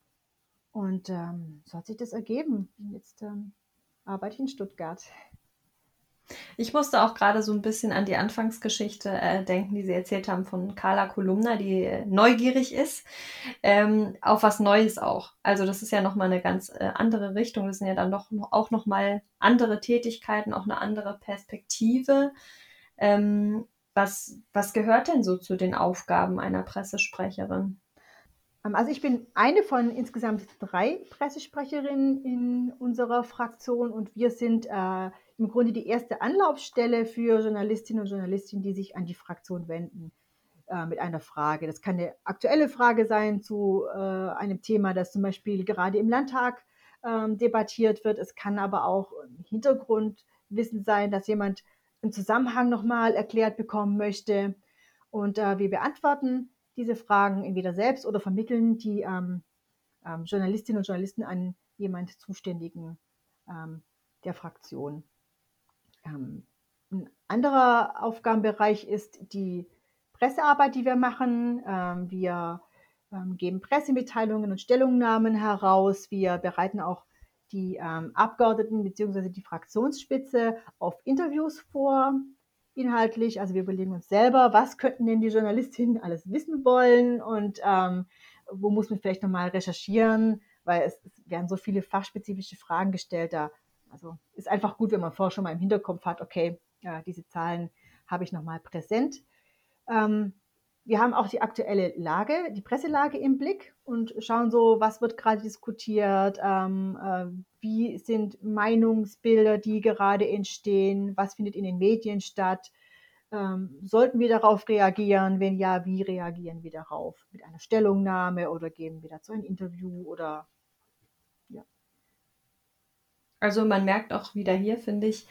Und ähm, so hat sich das ergeben. Jetzt ähm, arbeite ich in Stuttgart. Ich musste auch gerade so ein bisschen an die Anfangsgeschichte äh, denken, die Sie erzählt haben von Carla Kolumna, die äh, neugierig ist, ähm, auf was Neues auch. Also das ist ja nochmal eine ganz äh, andere Richtung. Das sind ja dann doch auch nochmal andere Tätigkeiten, auch eine andere Perspektive. Ähm, was, was gehört denn so zu den Aufgaben einer Pressesprecherin? Ähm, also ich bin eine von insgesamt drei Pressesprecherinnen in unserer Fraktion und wir sind äh, im Grunde die erste Anlaufstelle für Journalistinnen und Journalisten, die sich an die Fraktion wenden äh, mit einer Frage. Das kann eine aktuelle Frage sein zu äh, einem Thema, das zum Beispiel gerade im Landtag ähm, debattiert wird. Es kann aber auch Hintergrundwissen sein, dass jemand einen Zusammenhang nochmal erklärt bekommen möchte. Und äh, wir beantworten diese Fragen entweder selbst oder vermitteln die ähm, ähm, Journalistinnen und Journalisten an jemand Zuständigen ähm, der Fraktion. Ähm, ein anderer Aufgabenbereich ist die Pressearbeit, die wir machen. Ähm, wir ähm, geben Pressemitteilungen und Stellungnahmen heraus. Wir bereiten auch die ähm, Abgeordneten bzw. die Fraktionsspitze auf Interviews vor, inhaltlich. Also wir überlegen uns selber, was könnten denn die Journalistinnen alles wissen wollen und ähm, wo muss man vielleicht nochmal recherchieren, weil es, es werden so viele fachspezifische Fragen gestellt. Da also ist einfach gut, wenn man vorher schon mal im Hinterkopf hat, okay, ja, diese Zahlen habe ich nochmal präsent. Ähm, wir haben auch die aktuelle Lage, die Presselage im Blick und schauen so, was wird gerade diskutiert, ähm, äh, wie sind Meinungsbilder, die gerade entstehen, was findet in den Medien statt. Ähm, sollten wir darauf reagieren? Wenn ja, wie reagieren wir darauf? Mit einer Stellungnahme oder geben wir dazu ein Interview oder Also man merkt auch wieder hier, finde ich,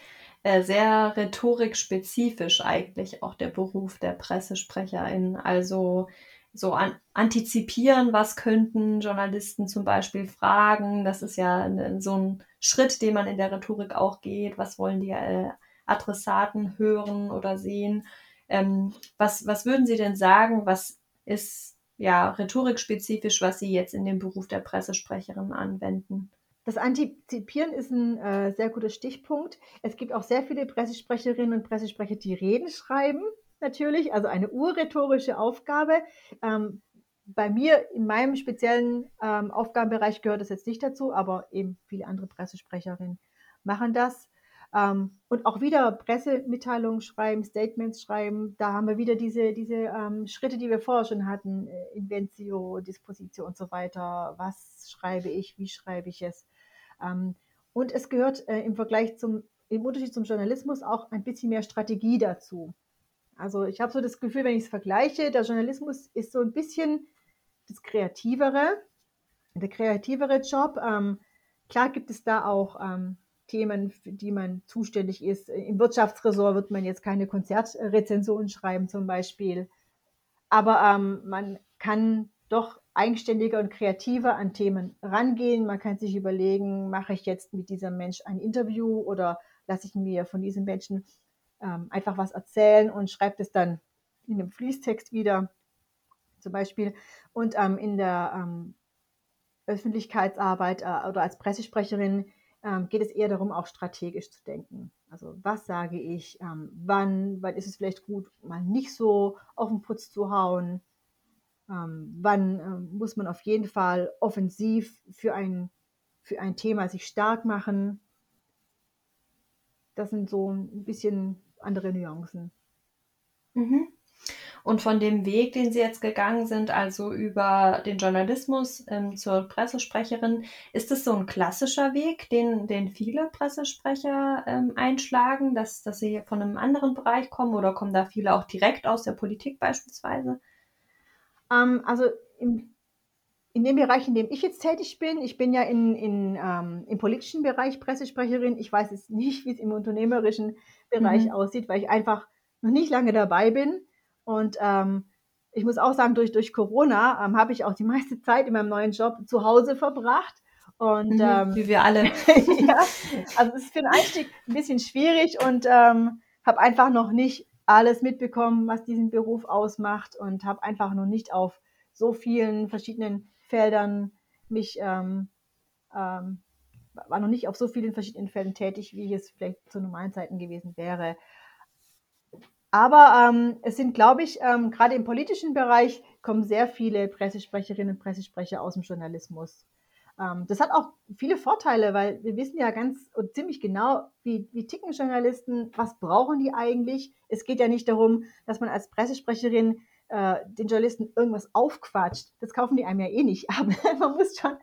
äh, sehr rhetorikspezifisch eigentlich auch der Beruf der Pressesprecherin. Also so an, antizipieren, was könnten Journalisten zum Beispiel fragen. Das ist ja so ein Schritt, den man in der Rhetorik auch geht. Was wollen die äh, Adressaten hören oder sehen? Ähm, was, was würden Sie denn sagen? Was ist ja rhetorikspezifisch, was Sie jetzt in dem Beruf der Pressesprecherin anwenden? Das Antizipieren ist ein äh, sehr guter Stichpunkt. Es gibt auch sehr viele Pressesprecherinnen und Pressesprecher, die Reden schreiben, natürlich, also eine urrhetorische Aufgabe. Ähm, bei mir in meinem speziellen ähm, Aufgabenbereich gehört das jetzt nicht dazu, aber eben viele andere Pressesprecherinnen machen das. Ähm, und auch wieder Pressemitteilungen schreiben, Statements schreiben. Da haben wir wieder diese, diese ähm, Schritte, die wir vorher schon hatten. Äh, Inventio, Disposition und so weiter. Was schreibe ich? Wie schreibe ich es? Ähm, und es gehört äh, im Vergleich zum, im Unterschied zum Journalismus auch ein bisschen mehr Strategie dazu. Also ich habe so das Gefühl, wenn ich es vergleiche, der Journalismus ist so ein bisschen das kreativere, der kreativere Job. Ähm, klar gibt es da auch ähm, Themen, für die man zuständig ist. Im Wirtschaftsressort wird man jetzt keine Konzertrezension schreiben zum Beispiel. Aber ähm, man kann doch eigenständiger und kreativer an Themen rangehen. Man kann sich überlegen, mache ich jetzt mit diesem Mensch ein Interview oder lasse ich mir von diesem Menschen ähm, einfach was erzählen und schreibe das dann in einem Fließtext wieder zum Beispiel. Und ähm, in der ähm, Öffentlichkeitsarbeit äh, oder als Pressesprecherin ähm, geht es eher darum, auch strategisch zu denken. Also was sage ich, ähm, wann, wann ist es vielleicht gut, mal nicht so auf den Putz zu hauen, ähm, wann ähm, muss man auf jeden Fall offensiv für ein, für ein Thema sich stark machen. Das sind so ein bisschen andere Nuancen. Mhm. Und von dem Weg, den Sie jetzt gegangen sind, also über den Journalismus ähm, zur Pressesprecherin, ist es so ein klassischer Weg, den, den viele Pressesprecher ähm, einschlagen, dass, dass sie von einem anderen Bereich kommen oder kommen da viele auch direkt aus der Politik beispielsweise? Ähm, also im, in dem Bereich, in dem ich jetzt tätig bin, ich bin ja in, in, ähm, im politischen Bereich Pressesprecherin. Ich weiß jetzt nicht, wie es im unternehmerischen Bereich mhm. aussieht, weil ich einfach noch nicht lange dabei bin. Und ähm, ich muss auch sagen, durch, durch Corona ähm, habe ich auch die meiste Zeit in meinem neuen Job zu Hause verbracht. Und, mhm, ähm, wie wir alle. ja, also es ist für den Einstieg ein bisschen schwierig und ähm, habe einfach noch nicht alles mitbekommen, was diesen Beruf ausmacht und habe einfach noch nicht auf so vielen verschiedenen Feldern mich, ähm, ähm, war noch nicht auf so vielen verschiedenen Feldern tätig, wie ich es vielleicht zu normalen Zeiten gewesen wäre. Aber ähm, es sind, glaube ich, ähm, gerade im politischen Bereich kommen sehr viele Pressesprecherinnen und Pressesprecher aus dem Journalismus. Ähm, das hat auch viele Vorteile, weil wir wissen ja ganz und ziemlich genau, wie, wie ticken Journalisten, was brauchen die eigentlich. Es geht ja nicht darum, dass man als Pressesprecherin äh, den Journalisten irgendwas aufquatscht. Das kaufen die einem ja eh nicht. Aber man muss schon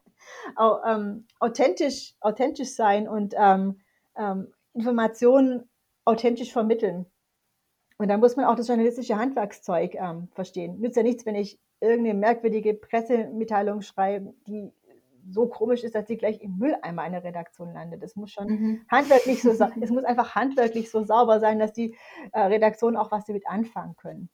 auch, ähm, authentisch, authentisch sein und ähm, ähm, Informationen authentisch vermitteln. Und da muss man auch das journalistische Handwerkszeug ähm, verstehen. Nützt ja nichts, wenn ich irgendeine merkwürdige Pressemitteilung schreibe, die so komisch ist, dass sie gleich im Mülleimer einer Redaktion landet. Das muss schon mhm. handwerklich so es muss einfach handwerklich so sauber sein, dass die äh, Redaktionen auch was damit anfangen können.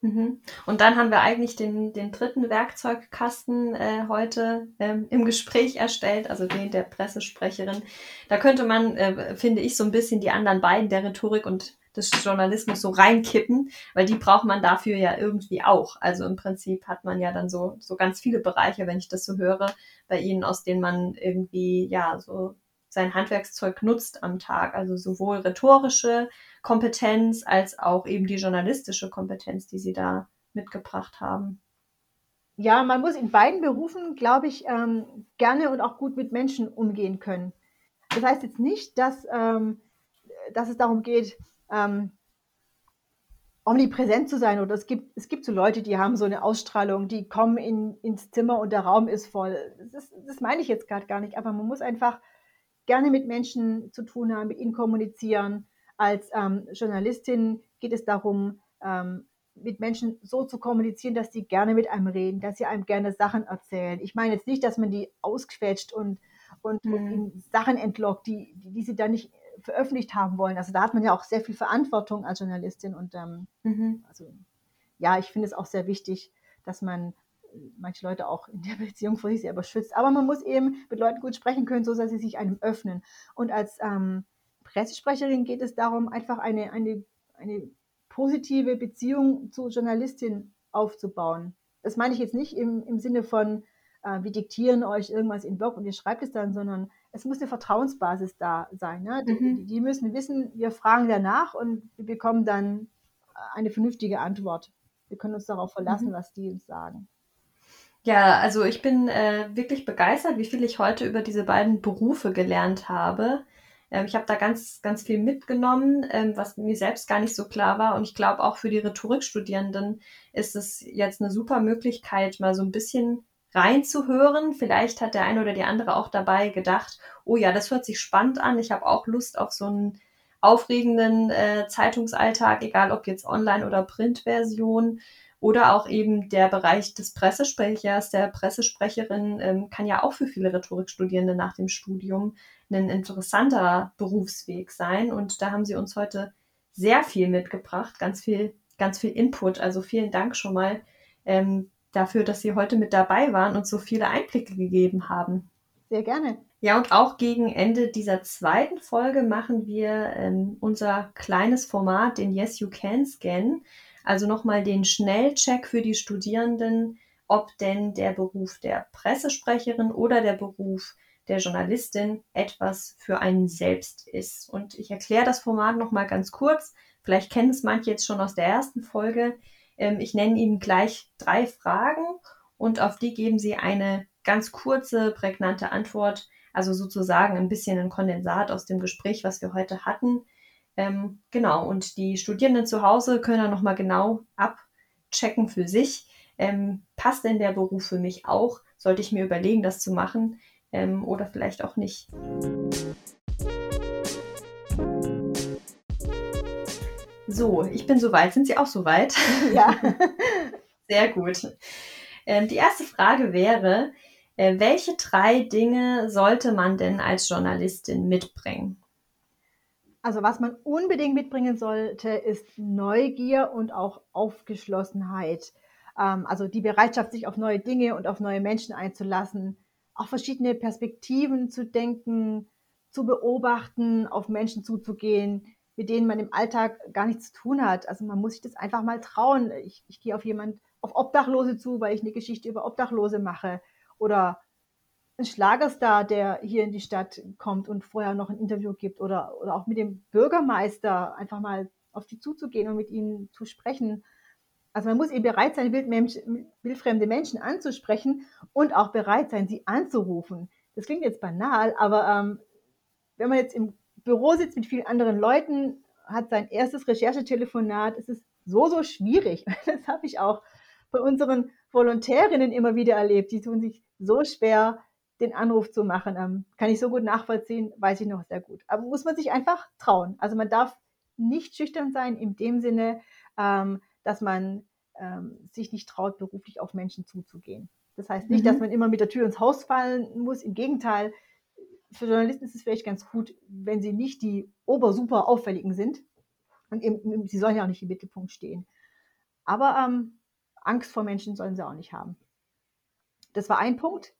Mhm. Und dann haben wir eigentlich den, den dritten Werkzeugkasten äh, heute ähm, im Gespräch erstellt, also den der Pressesprecherin. Da könnte man, äh, finde ich, so ein bisschen die anderen beiden der Rhetorik und des Journalismus so reinkippen, weil die braucht man dafür ja irgendwie auch. Also im Prinzip hat man ja dann so, so ganz viele Bereiche, wenn ich das so höre, bei Ihnen, aus denen man irgendwie, ja, so sein Handwerkszeug nutzt am Tag. Also sowohl rhetorische Kompetenz als auch eben die journalistische Kompetenz, die Sie da mitgebracht haben. Ja, man muss in beiden Berufen, glaube ich, ähm, gerne und auch gut mit Menschen umgehen können. Das heißt jetzt nicht, dass, ähm, dass es darum geht, ähm, omnipräsent zu sein. Oder es gibt, es gibt so Leute, die haben so eine Ausstrahlung, die kommen in, ins Zimmer und der Raum ist voll. Das, das meine ich jetzt gerade gar nicht. Aber man muss einfach gerne mit Menschen zu tun haben, mit ihnen kommunizieren. Als ähm, Journalistin geht es darum, ähm, mit Menschen so zu kommunizieren, dass sie gerne mit einem reden, dass sie einem gerne Sachen erzählen. Ich meine jetzt nicht, dass man die ausquetscht und, und, mhm. und Sachen entlockt, die, die, die, sie da nicht veröffentlicht haben wollen. Also da hat man ja auch sehr viel Verantwortung als Journalistin und ähm, mhm. also ja, ich finde es auch sehr wichtig, dass man manche Leute auch in der Beziehung vor sich selber schützt. Aber man muss eben mit Leuten gut sprechen können, so dass sie sich einem öffnen. Und als ähm, Pressesprecherin geht es darum, einfach eine, eine, eine positive Beziehung zur Journalistin aufzubauen. Das meine ich jetzt nicht im, im Sinne von, äh, wir diktieren euch irgendwas im Blog und ihr schreibt es dann, sondern es muss eine Vertrauensbasis da sein. Ne? Die, mhm. die, müssen wissen, wir fragen danach und wir bekommen dann eine vernünftige Antwort. Wir können uns darauf verlassen, mhm. was die uns sagen. Ja, also ich bin äh, wirklich begeistert, wie viel ich heute über diese beiden Berufe gelernt habe. Ähm, ich habe da ganz, ganz viel mitgenommen, ähm, was mir selbst gar nicht so klar war. Und ich glaube, auch für die Rhetorikstudierenden ist es jetzt eine super Möglichkeit, mal so ein bisschen reinzuhören. Vielleicht hat der eine oder die andere auch dabei gedacht, oh ja, das hört sich spannend an. Ich habe auch Lust auf so einen aufregenden äh, Zeitungsalltag, egal ob jetzt Online- oder Printversion. Oder auch eben der Bereich des Pressesprechers, der Pressesprecherin ähm, kann ja auch für viele Rhetorikstudierende nach dem Studium ein interessanter Berufsweg sein. Und da haben Sie uns heute sehr viel mitgebracht, ganz viel, ganz viel Input. Also vielen Dank schon mal ähm, dafür, dass Sie heute mit dabei waren und so viele Einblicke gegeben haben. Sehr gerne. Ja, und auch gegen Ende dieser zweiten Folge machen wir ähm, unser kleines Format, den Yes You Can Scan. Also nochmal den Schnellcheck für die Studierenden, ob denn der Beruf der Pressesprecherin oder der Beruf der Journalistin etwas für einen selbst ist. Und ich erkläre das Format nochmal ganz kurz. Vielleicht kennen es manche jetzt schon aus der ersten Folge. Ähm, ich nenne Ihnen gleich drei Fragen und auf die geben Sie eine ganz kurze, prägnante Antwort. Also sozusagen ein bisschen ein Kondensat aus dem Gespräch, was wir heute hatten. Ähm, genau, und die Studierenden zu Hause können dann nochmal genau abchecken für sich. Ähm, passt denn der Beruf für mich auch? Sollte ich mir überlegen, das zu machen ähm, oder vielleicht auch nicht? So, ich bin soweit. Sind Sie auch soweit? Ja. Sehr gut. Ähm, die erste Frage wäre, äh, welche drei Dinge sollte man denn als Journalistin mitbringen? Also was man unbedingt mitbringen sollte, ist Neugier und auch Aufgeschlossenheit. Ähm, also die Bereitschaft, sich auf neue Dinge und auf neue Menschen einzulassen, auch verschiedene Perspektiven zu denken, zu beobachten, auf Menschen zuzugehen, mit denen man im Alltag gar nichts zu tun hat. Also man muss sich das einfach mal trauen. Ich, ich gehe auf jemand, auf Obdachlose zu, weil ich eine Geschichte über Obdachlose mache. Oder ein Schlagerstar, der hier in die Stadt kommt und vorher noch ein Interview gibt oder, oder auch mit dem Bürgermeister einfach mal auf die zuzugehen und mit ihnen zu sprechen. Also man muss eben bereit sein, wildfremde Menschen anzusprechen und auch bereit sein, sie anzurufen. Das klingt jetzt banal, aber ähm, wenn man jetzt im Büro sitzt mit vielen anderen Leuten, hat sein erstes Recherchetelefonat, es ist so, so schwierig. Das habe ich auch bei unseren Volontärinnen immer wieder erlebt. Die tun sich so schwer, den Anruf zu machen. Ähm, kann ich so gut nachvollziehen, weiß ich noch sehr gut. Aber muss man sich einfach trauen. Also man darf nicht schüchtern sein in dem Sinne, ähm, dass man ähm, sich nicht traut, beruflich auf Menschen zuzugehen. Das heißt nicht, mhm. dass man immer mit der Tür ins Haus fallen muss. Im Gegenteil, für Journalisten ist es vielleicht ganz gut, wenn sie nicht die ober-super auffälligen sind. Und eben, sie sollen ja auch nicht im Mittelpunkt stehen. Aber ähm, Angst vor Menschen sollen sie auch nicht haben. Das war ein Punkt.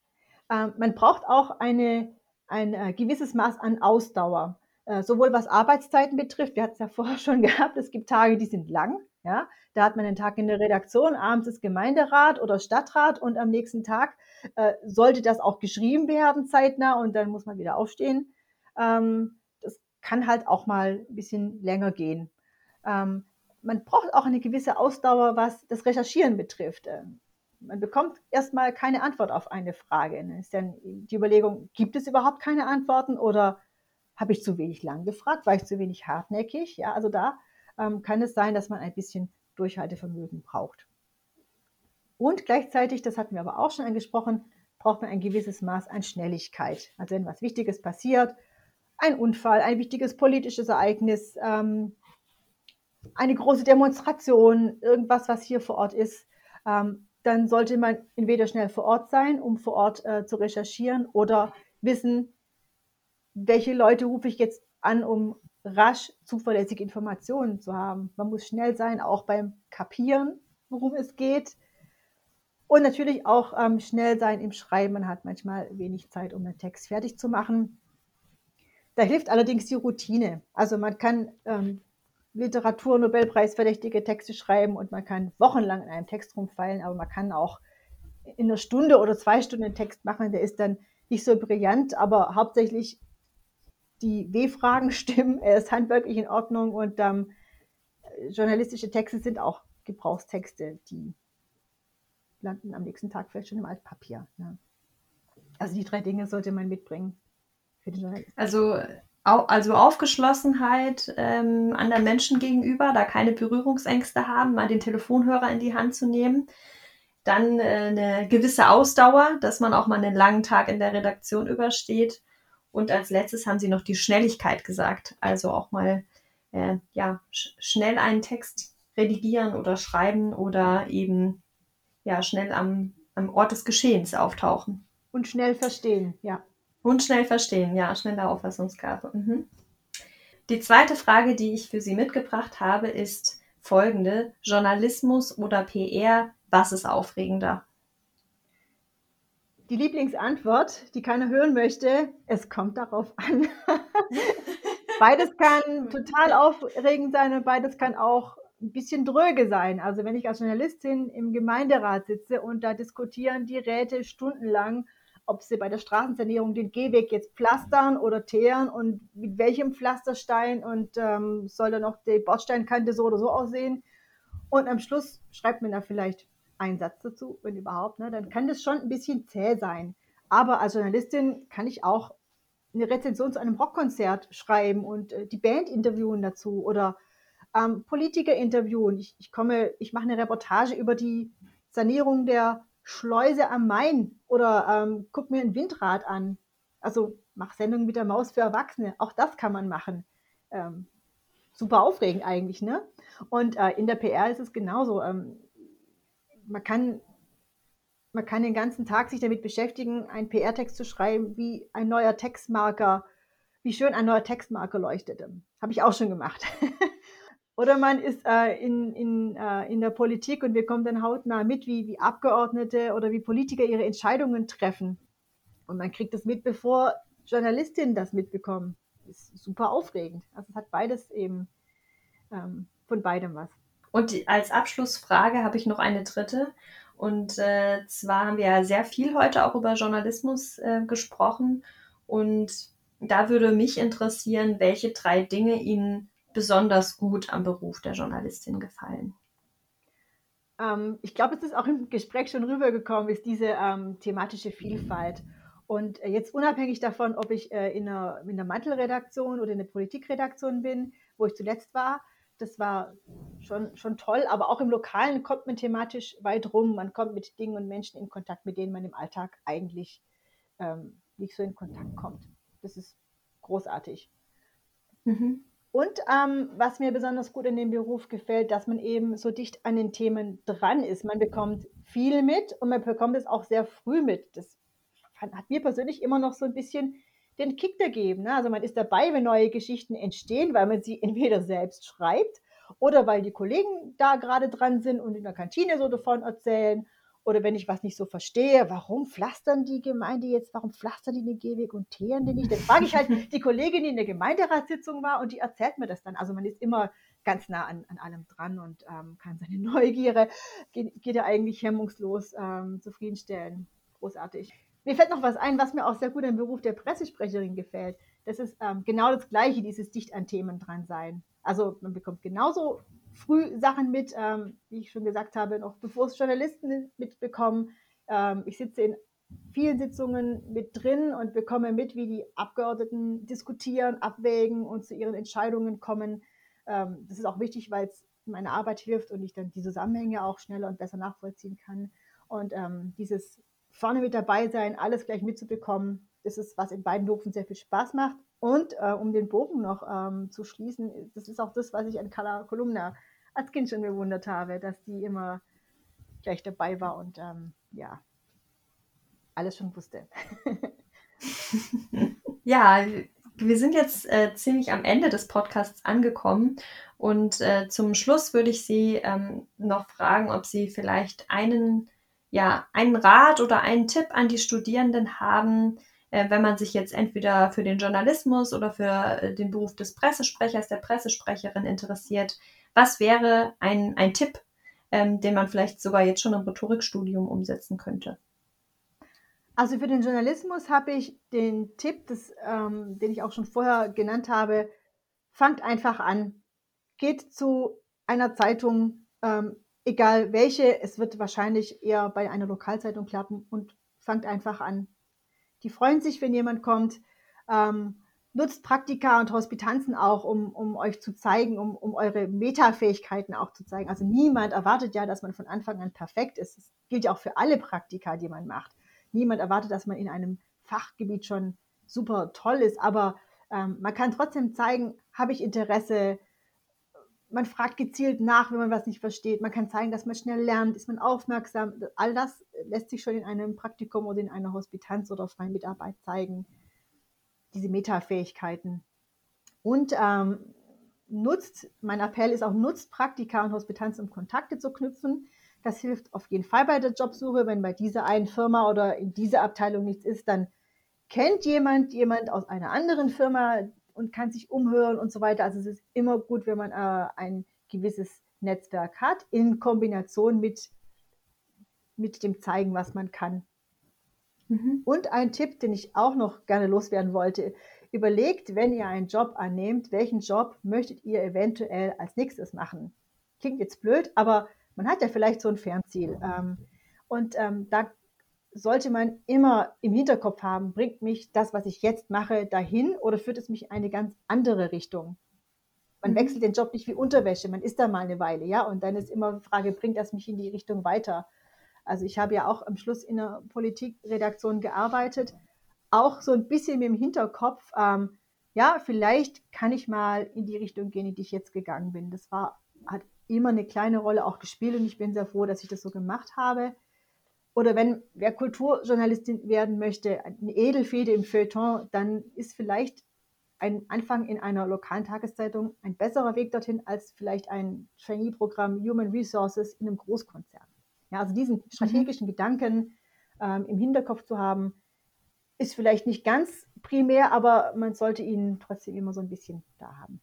Ähm, man braucht auch eine, ein äh, gewisses Maß an Ausdauer. Äh, sowohl was Arbeitszeiten betrifft, wir hatten es ja vorher schon gehabt, es gibt Tage, die sind lang. Ja, da hat man einen Tag in der Redaktion, abends ist Gemeinderat oder Stadtrat und am nächsten Tag äh, sollte das auch geschrieben werden zeitnah und dann muss man wieder aufstehen. Ähm, das kann halt auch mal ein bisschen länger gehen. Ähm, man braucht auch eine gewisse Ausdauer, was das Recherchieren betrifft. Ähm, man bekommt erstmal keine Antwort auf eine Frage. Dann ist dann die Überlegung, gibt es überhaupt keine Antworten oder habe ich zu wenig lang gefragt, war ich zu wenig hartnäckig? Ja, also da ähm, kann es sein, dass man ein bisschen Durchhaltevermögen braucht. Und gleichzeitig, das hatten wir aber auch schon angesprochen, braucht man ein gewisses Maß an Schnelligkeit. Also wenn was Wichtiges passiert, ein Unfall, ein wichtiges politisches Ereignis, ähm, eine große Demonstration, irgendwas, was hier vor Ort ist, ähm, dann sollte man entweder schnell vor Ort sein, um vor Ort äh, zu recherchieren, oder wissen, welche Leute rufe ich jetzt an, um rasch zuverlässige Informationen zu haben. Man muss schnell sein, auch beim Kapieren, worum es geht. Und natürlich auch ähm, schnell sein im Schreiben. Man hat manchmal wenig Zeit, um einen Text fertig zu machen. Da hilft allerdings die Routine. Also man kann ähm, Literatur-Nobelpreis-verdächtige Texte schreiben und man kann wochenlang in einem Text rumfallen, aber man kann auch in einer Stunde oder zwei Stunden einen Text machen, der ist dann nicht so brillant, aber hauptsächlich die W-Fragen stimmen, er ist handwerklich in Ordnung und ähm, journalistische Texte sind auch Gebrauchstexte, die landen am nächsten Tag vielleicht schon im Altpapier. Ne? Also die drei Dinge sollte man mitbringen für den Journalisten. Also, also Aufgeschlossenheit ähm, anderen Menschen gegenüber, da keine Berührungsängste haben, mal den Telefonhörer in die Hand zu nehmen. Dann äh, eine gewisse Ausdauer, dass man auch mal einen langen Tag in der Redaktion übersteht. Und als letztes haben sie noch die Schnelligkeit gesagt. Also auch mal äh, ja, sch schnell einen Text redigieren oder schreiben oder eben ja, schnell am, am Ort des Geschehens auftauchen. Und schnell verstehen, ja. Und schnell verstehen, ja, schnelle Auffassungsgabe. Mhm. Die zweite Frage, die ich für Sie mitgebracht habe, ist folgende. Journalismus oder PR, was ist aufregender? Die Lieblingsantwort, die keiner hören möchte, es kommt darauf an. beides kann total aufregend sein und beides kann auch ein bisschen dröge sein. Also wenn ich als Journalistin im Gemeinderat sitze und da diskutieren die Räte stundenlang, ob sie bei der Straßensanierung den Gehweg jetzt pflastern oder teeren und mit welchem Pflasterstein und ähm, soll dann noch die Bordsteinkante so oder so aussehen. Und am Schluss schreibt man da vielleicht einen Satz dazu, wenn überhaupt, ne, dann kann das schon ein bisschen zäh sein. Aber als Journalistin kann ich auch eine Rezension zu einem Rockkonzert schreiben und äh, die Band interviewen dazu oder ähm, Politiker interviewen. Ich, ich komme, ich mache eine Reportage über die Sanierung der Schleuse am Main oder ähm, guck mir ein Windrad an. Also mach Sendungen mit der Maus für Erwachsene. Auch das kann man machen. Ähm, super aufregend eigentlich, ne? Und äh, in der PR ist es genauso. Ähm, man kann man kann den ganzen Tag sich damit beschäftigen, einen PR-Text zu schreiben, wie ein neuer Textmarker, wie schön ein neuer Textmarker leuchtet. Habe ich auch schon gemacht. Oder man ist äh, in, in, äh, in der Politik und wir kommen dann hautnah mit, wie, wie Abgeordnete oder wie Politiker ihre Entscheidungen treffen. Und man kriegt das mit, bevor Journalistinnen das mitbekommen. Ist super aufregend. Also es hat beides eben ähm, von beidem was. Und als Abschlussfrage habe ich noch eine dritte. Und äh, zwar haben wir ja sehr viel heute auch über Journalismus äh, gesprochen. Und da würde mich interessieren, welche drei Dinge Ihnen besonders gut am Beruf der Journalistin gefallen? Ähm, ich glaube, es ist auch im Gespräch schon rübergekommen, ist diese ähm, thematische Vielfalt. Und äh, jetzt unabhängig davon, ob ich äh, in, einer, in einer Mantelredaktion oder in der Politikredaktion bin, wo ich zuletzt war, das war schon, schon toll, aber auch im Lokalen kommt man thematisch weit rum. Man kommt mit Dingen und Menschen in Kontakt, mit denen man im Alltag eigentlich ähm, nicht so in Kontakt kommt. Das ist großartig. Mhm. Und ähm, was mir besonders gut in dem Beruf gefällt, dass man eben so dicht an den Themen dran ist. Man bekommt viel mit und man bekommt es auch sehr früh mit. Das hat mir persönlich immer noch so ein bisschen den Kick gegeben. Ne? Also man ist dabei, wenn neue Geschichten entstehen, weil man sie entweder selbst schreibt oder weil die Kollegen da gerade dran sind und in der Kantine so davon erzählen oder wenn ich was nicht so verstehe, warum pflastern die Gemeinde jetzt, warum pflastern die den Gehweg und teeren die nicht? Dann frage ich halt die Kollegin, die in der Gemeinderatssitzung war und die erzählt mir das dann. Also man ist immer ganz nah an, an allem dran und ähm, kann seine Neugierde, geht, geht ja eigentlich hemmungslos ähm, zufriedenstellen. Großartig. Mir fällt noch was ein, was mir auch sehr gut im Beruf der Pressesprecherin gefällt. Das ist ähm, genau das Gleiche, dieses dicht an Themen dran sein. Also man bekommt genauso früh Sachen mit, ähm, wie ich schon gesagt habe, noch bevor es Journalisten mitbekommen. Ähm, ich sitze in vielen Sitzungen mit drin und bekomme mit, wie die Abgeordneten diskutieren, abwägen und zu ihren Entscheidungen kommen. Ähm, das ist auch wichtig, weil es meine Arbeit hilft und ich dann die Zusammenhänge auch schneller und besser nachvollziehen kann. Und ähm, dieses vorne mit dabei sein, alles gleich mitzubekommen, das ist, was in beiden Berufen sehr viel Spaß macht. Und äh, um den Bogen noch ähm, zu schließen, das ist auch das, was ich an Carla Kolumna als Kind schon bewundert habe, dass die immer gleich dabei war und ähm, ja, alles schon wusste. ja, wir sind jetzt äh, ziemlich am Ende des Podcasts angekommen und äh, zum Schluss würde ich Sie ähm, noch fragen, ob Sie vielleicht einen, ja, einen Rat oder einen Tipp an die Studierenden haben, äh, wenn man sich jetzt entweder für den Journalismus oder für äh, den Beruf des Pressesprechers, der Pressesprecherin interessiert. Was wäre ein, ein Tipp, ähm, den man vielleicht sogar jetzt schon im Rhetorikstudium umsetzen könnte? Also für den Journalismus habe ich den Tipp, das, ähm, den ich auch schon vorher genannt habe, fangt einfach an. Geht zu einer Zeitung, ähm, egal welche, es wird wahrscheinlich eher bei einer Lokalzeitung klappen und fangt einfach an. Die freuen sich, wenn jemand kommt. Ähm, nutzt Praktika und Hospitanzen auch, um, um euch zu zeigen, um, um eure Metafähigkeiten auch zu zeigen. Also niemand erwartet ja, dass man von Anfang an perfekt ist. Das gilt ja auch für alle Praktika, die man macht. Niemand erwartet, dass man in einem Fachgebiet schon super toll ist, aber ähm, man kann trotzdem zeigen, habe ich Interesse. Man fragt gezielt nach, wenn man was nicht versteht. Man kann zeigen, dass man schnell lernt, ist man aufmerksam. All das lässt sich schon in einem Praktikum oder in einer Hospitanz oder freien Mitarbeit zeigen diese Metafähigkeiten. Und ähm, nutzt, mein Appell ist auch, nutzt Praktika und Hospitanz, um Kontakte zu knüpfen. Das hilft auf jeden Fall bei der Jobsuche. Wenn bei dieser einen Firma oder in dieser Abteilung nichts ist, dann kennt jemand jemand aus einer anderen Firma und kann sich umhören und so weiter. Also es ist immer gut, wenn man äh, ein gewisses Netzwerk hat, in Kombination mit, mit dem Zeigen, was man kann. Mhm. Und ein Tipp, den ich auch noch gerne loswerden wollte. Überlegt, wenn ihr einen Job annehmt, welchen Job möchtet ihr eventuell als nächstes machen? Klingt jetzt blöd, aber man hat ja vielleicht so ein Fernziel. Ähm, und ähm, da sollte man immer im Hinterkopf haben, bringt mich das, was ich jetzt mache, dahin oder führt es mich in eine ganz andere Richtung? Man mhm. wechselt den Job nicht wie Unterwäsche, man ist da mal eine Weile, ja, und dann ist immer die Frage, bringt das mich in die Richtung weiter? Also ich habe ja auch am Schluss in der Politikredaktion gearbeitet, auch so ein bisschen mit dem Hinterkopf, ähm, ja, vielleicht kann ich mal in die Richtung gehen, in die ich jetzt gegangen bin. Das war, hat immer eine kleine Rolle auch gespielt und ich bin sehr froh, dass ich das so gemacht habe. Oder wenn wer Kulturjournalistin werden möchte, eine Edelfede im Feuilleton, dann ist vielleicht ein Anfang in einer lokalen Tageszeitung ein besserer Weg dorthin als vielleicht ein Trainee-Programm Human Resources in einem Großkonzern. Ja, also diesen mhm. strategischen mhm. Gedanken ähm, im Hinterkopf zu haben, ist vielleicht nicht ganz primär, aber man sollte ihn trotzdem immer so ein bisschen da haben.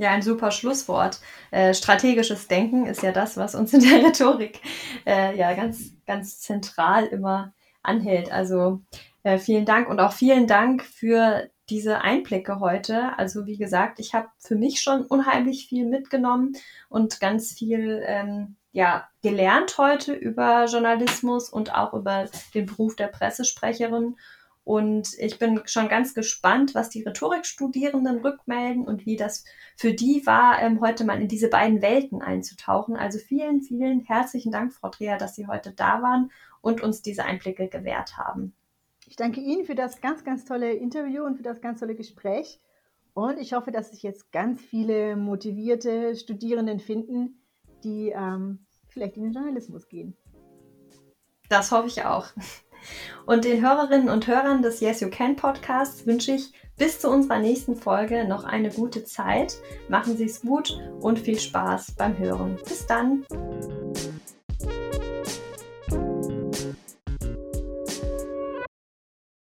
Ja, ein super Schlusswort. Äh, strategisches Denken ist ja das, was uns in der Rhetorik äh, ja ganz, ganz zentral immer anhält. Also äh, vielen Dank und auch vielen Dank für diese Einblicke heute. Also wie gesagt, ich habe für mich schon unheimlich viel mitgenommen und ganz viel ähm, ja, gelernt heute über Journalismus und auch über den Beruf der Pressesprecherin. Und ich bin schon ganz gespannt, was die Rhetorikstudierenden rückmelden und wie das für die war, ähm, heute mal in diese beiden Welten einzutauchen. Also vielen, vielen herzlichen Dank, Frau Dreher, dass Sie heute da waren und uns diese Einblicke gewährt haben. Ich danke Ihnen für das ganz, ganz tolle Interview und für das ganz tolle Gespräch. Und ich hoffe, dass sich jetzt ganz viele motivierte Studierenden finden, die ähm, vielleicht in den Journalismus gehen. Das hoffe ich auch. Und den Hörerinnen und Hörern des Yes You Can Podcasts wünsche ich bis zu unserer nächsten Folge noch eine gute Zeit. Machen Sie es gut und viel Spaß beim Hören. Bis dann.